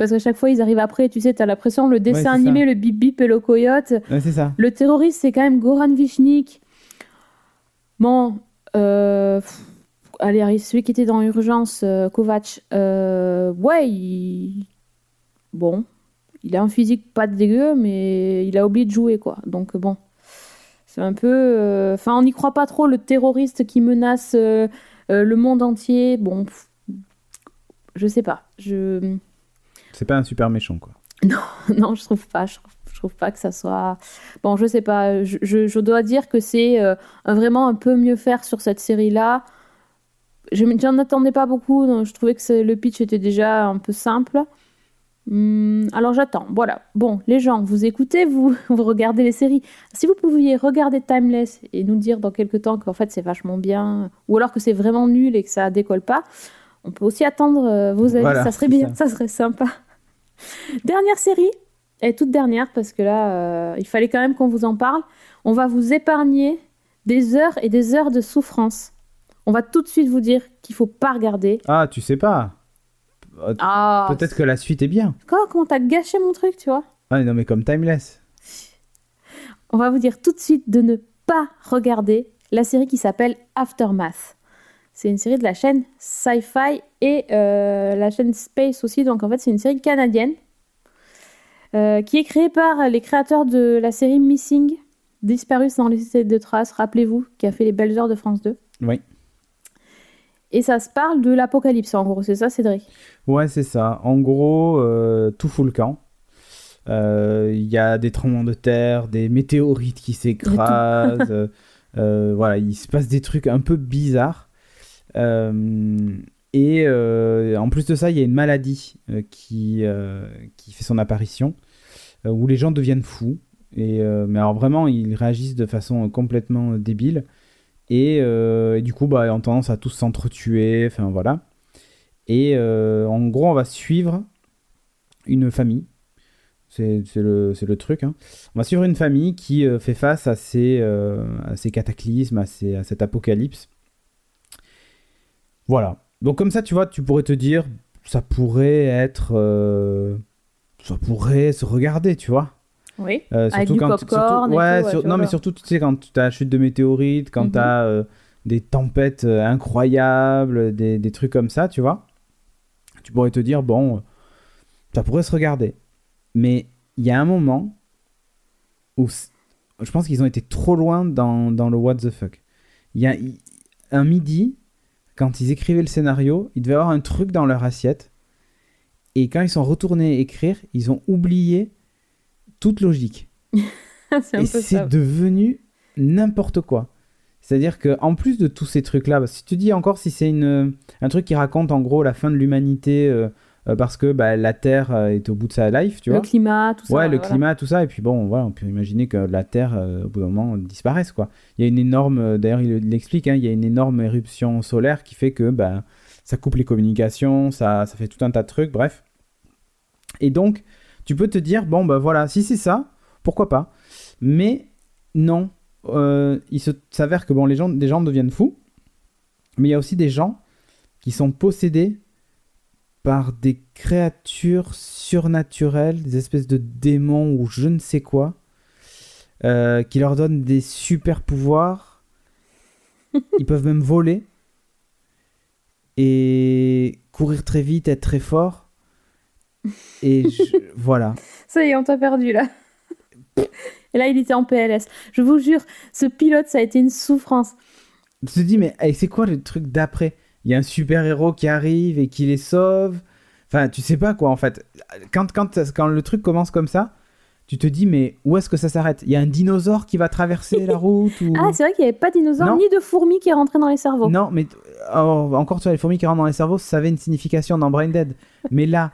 Parce qu'à chaque fois, ils arrivent après, tu sais, t'as l'impression, le dessin ça. animé, le bip bip et le coyote. Ouais, c'est ça. Le terroriste, c'est quand même Goran Vishnik. Bon, euh, pff, allez, celui qui était dans Urgence, euh, Kovac, euh, ouais, il... Bon, il a un physique pas dégueu, mais il a oublié de jouer, quoi. Donc, bon, c'est un peu... euh, Enfin, on n'y croit pas trop, le terroriste qui menace le monde entier. Bon, pff, je sais pas. Je... C'est pas un super méchant, quoi. non, je trouve pas. Je trouve, pas que ça soit. Bon, je sais pas. Je, dois dire que c'est euh, vraiment un peu mieux faire sur cette série-là. Je n'en attendais pas beaucoup. Je trouvais que le pitch était déjà un peu simple. Hum, alors j'attends. Voilà. Bon, les gens, vous écoutez, vous, vous regardez les séries. Si vous pouviez regarder Timeless et nous dire dans quelques temps qu'en fait c'est vachement bien, ou alors que c'est vraiment nul et que ça décolle pas, on peut aussi attendre euh, vos avis. Voilà, ça serait bien, ça serait sympa. Dernière série, et toute dernière parce que là, euh, il fallait quand même qu'on vous en parle. On va vous épargner des heures et des heures de souffrance. On va tout de suite vous dire qu'il faut pas regarder. Ah, tu sais pas. Ah, Peut-être que la suite est bien. Comment, comment t'as gâché mon truc, tu vois? Ah, non, mais comme Timeless. On va vous dire tout de suite de ne pas regarder la série qui s'appelle Aftermath. C'est une série de la chaîne Sci-Fi et euh, la chaîne Space aussi. Donc en fait, c'est une série canadienne euh, qui est créée par les créateurs de la série Missing, Disparus dans les cités de traces, rappelez-vous, qui a fait les belles heures de France 2. Oui. Et ça se parle de l'apocalypse en gros, c'est ça Cédric? Ouais, c'est ça. En gros, euh, tout fout le camp. Euh, Il y a des tremblements de terre, des météorites qui s'écrasent. euh, voilà, il se passe des trucs un peu bizarres. Euh, et euh, en plus de ça, il y a une maladie euh, qui, qui fait son apparition, où les gens deviennent fous. Et, mais alors vraiment, ils réagissent de façon complètement débile. Et, du coup, bah, ils ont tendance à tous s'entretuer. Enfin voilà. Et en gros, on va suivre une famille. C'est le, le truc. hein. On va suivre une famille qui fait face à ces, à ces cataclysmes, à, ces- à cet apocalypse. Voilà. Donc comme ça, tu vois, tu pourrais te dire, ça pourrait être... euh, ça pourrait se regarder, tu vois. Oui. Euh, Avec du popcorn surtout- et ouais, tout, sur- non, mais surtout, tu sais, quand tu as la chute de météorites, quand Mhm. tu as des tempêtes euh, incroyables, des, des trucs comme ça, tu vois, tu pourrais te dire, bon, euh, ça pourrait se regarder. Mais il y a un moment où je pense qu'ils ont été trop loin dans, dans le what the fuck. Il y a un midi, quand ils écrivaient le scénario, il devait y avoir un truc dans leur assiette. Et quand ils sont retournés écrire, ils ont oublié toute logique. Et c'est devenu n'importe quoi. C'est-à-dire que en plus de tous ces trucs-là, si tu dis encore si c'est une un truc qui raconte en gros la fin de l'humanité euh, parce que bah, la Terre euh, est au bout de sa life, tu Le vois. climat, tout ça. Ouais, le voilà. climat, tout ça, et puis bon, voilà, on peut imaginer que la Terre, euh, au bout d'un moment, disparaisse, quoi. Il y a une énorme, euh, d'ailleurs, il l'explique, hein, il y a une énorme éruption solaire qui fait que bah, ça coupe les communications, ça, ça fait tout un tas de trucs, bref. Et donc, tu peux te dire, bon, bah voilà, si c'est ça, pourquoi pas. Mais non, euh, il s'avère que bon, les gens, des gens deviennent fous, mais il y a aussi des gens qui sont possédés par des créatures surnaturelles, des espèces de démons ou je ne sais quoi, euh, qui leur donnent des super pouvoirs. Ils peuvent même voler. et courir très vite, être très fort. Et je- voilà. Ça y est, on t'a perdu là. Et là, il était en PLS. Je vous jure, ce pilote, ça a été une souffrance. Tu te dis, mais hey, c'est quoi le truc d'après? Il y a un super-héros qui arrive et qui les sauve. Enfin, tu sais pas quoi en fait. Quand, quand, quand le truc commence comme ça, tu te dis, mais où est-ce que ça s'arrête? Il y a un dinosaure qui va traverser la route ou... Ah, c'est vrai qu'il n'y avait pas de dinosaures Non. ni de fourmis qui rentraient dans les cerveaux. Non, mais oh, encore sur les fourmis qui rentrent dans les cerveaux, ça avait une signification dans Brain Dead. mais là,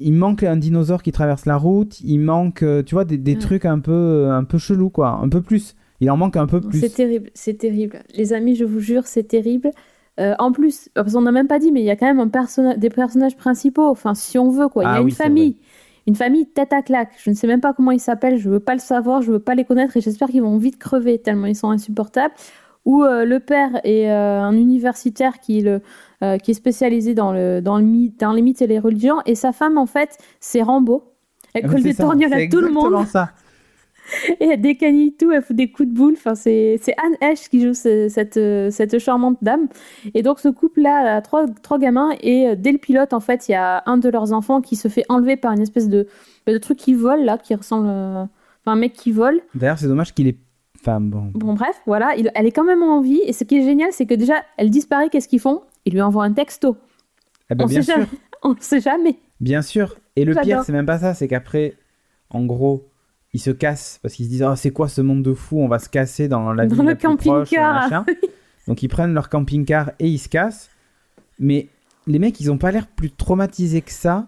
il manque un dinosaure qui traverse la route, il manque, euh, tu vois, des, des Ouais. trucs un peu, un peu chelous, quoi. Un peu plus. Il en manque un peu plus. C'est terrible, c'est terrible. Les amis, je vous jure, c'est terrible. Euh, en plus, parce qu'on n'a même pas dit, mais il y a quand même un des personnages principaux, enfin, si on veut, quoi. Il y Ah a une oui, famille, une famille tête à claque. Je ne sais même pas comment ils s'appellent, je veux pas le savoir, je veux pas les connaître et j'espère qu'ils vont vite crever tellement ils sont insupportables. Où euh, le père est euh, un universitaire qui, le, euh, qui est spécialisé dans, le, dans, le mythe, dans les mythes et les religions, et sa femme, en fait, c'est Rambo. Elle colle des torgnoles à tout le monde. ça. Et elle décanille tout, elle fout des coups de boule. Enfin, c'est Anne Heche qui joue ce- cette, euh, cette charmante dame. Et donc, ce couple-là a trois, trois gamins. Et euh, dès le pilote, en fait, il y a un de leurs enfants qui se fait enlever par une espèce de, de truc qui vole, là, qui ressemble. euh, Enfin, un mec qui vole. D'ailleurs, c'est dommage qu'il est femme. Bon. Bon, bref, voilà. il- elle est quand même en vie. Et ce qui est génial, c'est que déjà, elle disparaît. Qu'est-ce qu'ils font? Ils lui envoient un texto. Eh ben, on bien sait sûr. jamais. On sait jamais. Bien sûr. Et le pire, c'est même pas ça, c'est qu'après, en gros, ils se cassent parce qu'ils se disent oh, c'est quoi ce monde de fou On va se casser dans la Dans ville le camping-car. Donc ils prennent leur camping-car et ils se cassent. Mais les mecs, ils ont pas l'air plus traumatisés que ça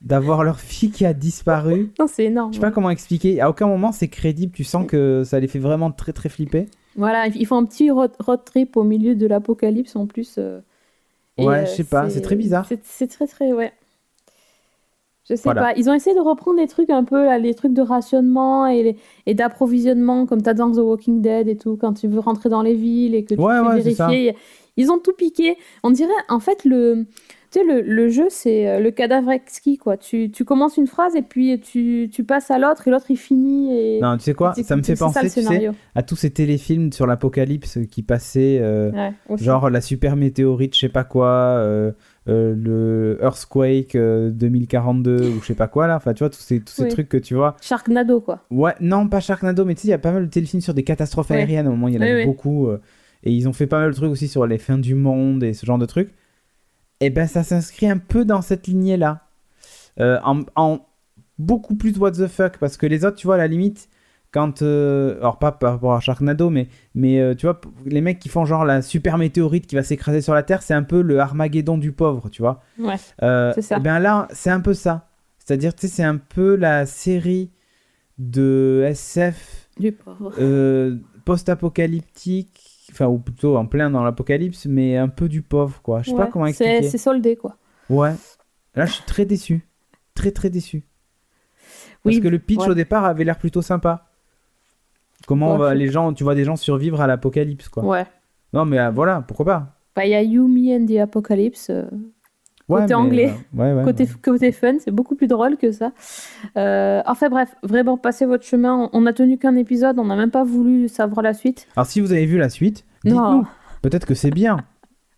d'avoir leur fille qui a disparu. Non, c'est énorme. Je sais pas comment expliquer. À aucun moment c'est crédible. Tu sens que ça les fait vraiment très très flipper. Voilà, ils font un petit road, trip au milieu de l'apocalypse en plus. euh, Ouais, euh, je sais pas, c'est très bizarre. C'est c'est très très ouais. Je sais Voilà. pas. Ils ont essayé de reprendre des trucs un peu là, les trucs de rationnement et, d'approvisionnement comme t'as dans The Walking Dead et tout quand tu veux rentrer dans les villes et que tu Ouais, ça. vérifier. Ils ont tout piqué. On dirait en fait le tu sais, le, le jeu, c'est euh, le cadavre exquis, quoi. Tu, tu commences une phrase et puis tu, tu passes à l'autre et l'autre il finit. Et... Non, tu sais quoi? Ça me fait ça, penser, tu sais, à tous ces téléfilms sur l'apocalypse qui passaient. euh, Ouais. Genre la super météorite, je sais pas quoi, euh, euh, le Earthquake euh, 2042 ou je sais pas quoi là. Enfin, tu vois, tous ces, tous ces Oui. trucs que tu vois. Sharknado, quoi. Ouais, non, pas Sharknado, mais tu sais, il y a pas mal de téléfilms sur des catastrophes Ouais. aériennes. Au moment, il y en a Oui, beaucoup. euh, et ils ont fait pas mal de trucs aussi sur les fins du monde et ce genre de trucs. Et ben, ça s'inscrit un peu dans cette lignée-là. Euh, en, en beaucoup plus what the fuck, parce que les autres, tu vois, à la limite, quand. euh, alors, pas par rapport à Sharknado, mais, mais euh, tu vois, les mecs qui font genre la super météorite qui va s'écraser sur la Terre, c'est un peu le Armageddon du pauvre, tu vois. Ouais. Euh, C'est ça. Et bien là, c'est un peu ça. C'est-à-dire, tu sais, c'est un peu la série de SF Du pauvre. euh, post-apocalyptique, enfin, ou plutôt en plein dans l'apocalypse, mais un peu du pauvre, quoi. Je sais pas comment c'est- expliquer. C'est soldé, quoi. Ouais. Là, je suis très déçu. Très, très déçu. Parce Oui, que le pitch ouais. au départ avait l'air plutôt sympa. Comment je- les gens, tu vois des gens survivre à l'apocalypse, quoi. Ouais. Non, mais euh, voilà, pourquoi pas. Bah, il y a You, Me and the Apocalypse. euh, Ouais, Côté mais, anglais. euh, ouais, ouais, côté, fun, c'est beaucoup plus drôle que ça. Euh, enfin bref, vraiment, passez votre chemin. On n'a tenu qu'un épisode, on n'a même pas voulu savoir la suite. Alors, si vous avez vu la suite, Non. dites-nous. Peut-être que c'est bien.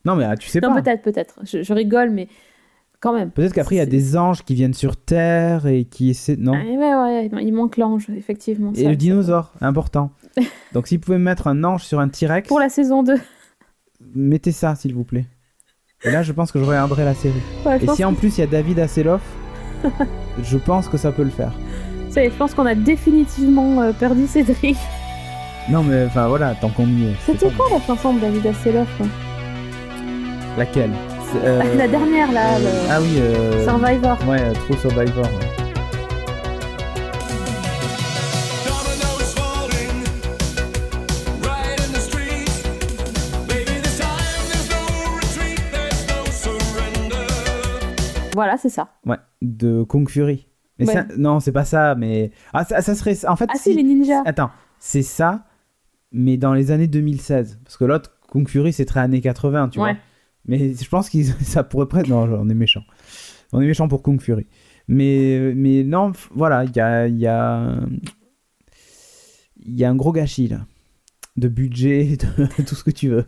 non, mais ah, tu sais Non, pas. peut-être, peut-être. Je, je rigole, mais quand même. Peut-être qu'après, il y a des anges qui viennent sur Terre et qui essaient. Non. Ah, ouais, ouais, il manque l'ange, effectivement. Et ça- le dinosaure, important. Donc, si vous pouvez mettre un ange sur un T-Rex, Pour la saison 2. mettez ça, s'il vous plaît. Et là, je pense que je regarderai la série. Ouais, Et si en plus il y a David Hasselhoff, je pense que ça peut le faire. Je pense qu'on a définitivement euh, perdu Cédric. Non, mais enfin voilà, tant qu'on y est. C'était quoi la chanson de David Hasselhoff là? Laquelle? Euh, La dernière là, le Ah oui, euh... Survivor. Ouais, euh, True Survivor. ouais. Voilà, c'est ça. Ouais, de Kung Fury. Mais Ouais. ça- non, c'est pas ça, mais. Ah, ça, ça serait. En fait, Ah si, les ninjas. Attends, c'est ça, mais dans les années 2016. Parce que l'autre, Kung Fury, c'est très années 80, tu Ouais. vois. Mais je pense que ça pourrait presque. Non, on est méchant. On est méchant pour Kung Fury. Mais, mais non, voilà, il y a, il y, a, y a un gros gâchis là. De budget, de tout ce que tu veux.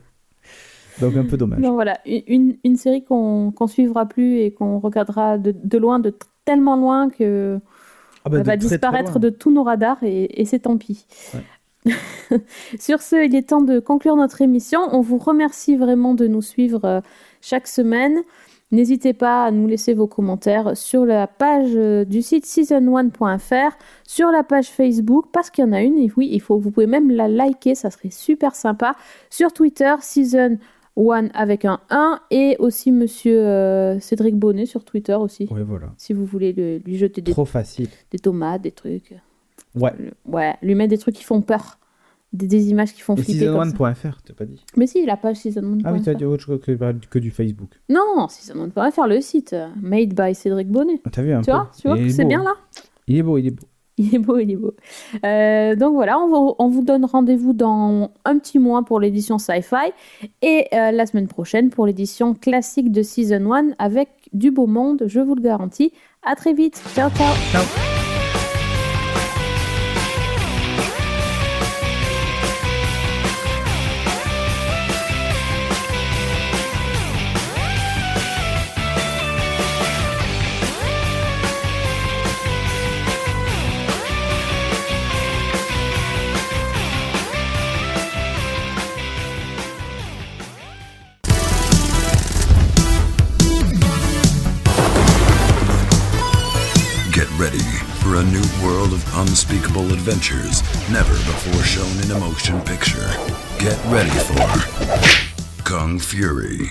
Donc un peu dommage. Donc voilà, une, une série qu'on qu'on suivra plus et qu'on regardera de, de loin, de tellement loin que Ah bah, elle va disparaître de tous nos radars et, et c'est tant pis. Sur ce, il est temps de conclure notre émission. On vous remercie vraiment de nous suivre euh, chaque semaine. N'hésitez pas à nous laisser vos commentaires sur la page euh, du site season1.fr, sur la page Facebook, parce qu'il y en a une, et oui, il faut, vous pouvez même la liker, ça serait super sympa. Sur Twitter, season 1 avec un 1, et aussi monsieur euh, Cédric Bonnet sur Twitter aussi, Ouais, voilà. si vous voulez le- lui jeter des, Trop facile. des tomates, des trucs. Ouais. Ouais, lui mettre des trucs qui font peur. Des, des images qui font Et flipper comme ça. season1.fr, t'as pas dit Mais si, la page season1.fr. Ah oui, t'as dit autre chose que, que du Facebook. Non, non, season1.fr, le site. euh, Made by Cédric Bonnet. Ah, T'as vu un Tu peu vois, tu vois que c'est bien là Il est beau, il est beau. Il est beau, il est beau. Euh, donc voilà, on vous, on vous donne rendez-vous dans un petit mois pour l'édition Sci-Fi et euh, la semaine prochaine pour l'édition classique de Season 1 avec du beau monde, je vous le garantis. À très vite. Ciao, ciao. Ciao. Adventures never before shown in a motion picture. Get ready for Kung Fury.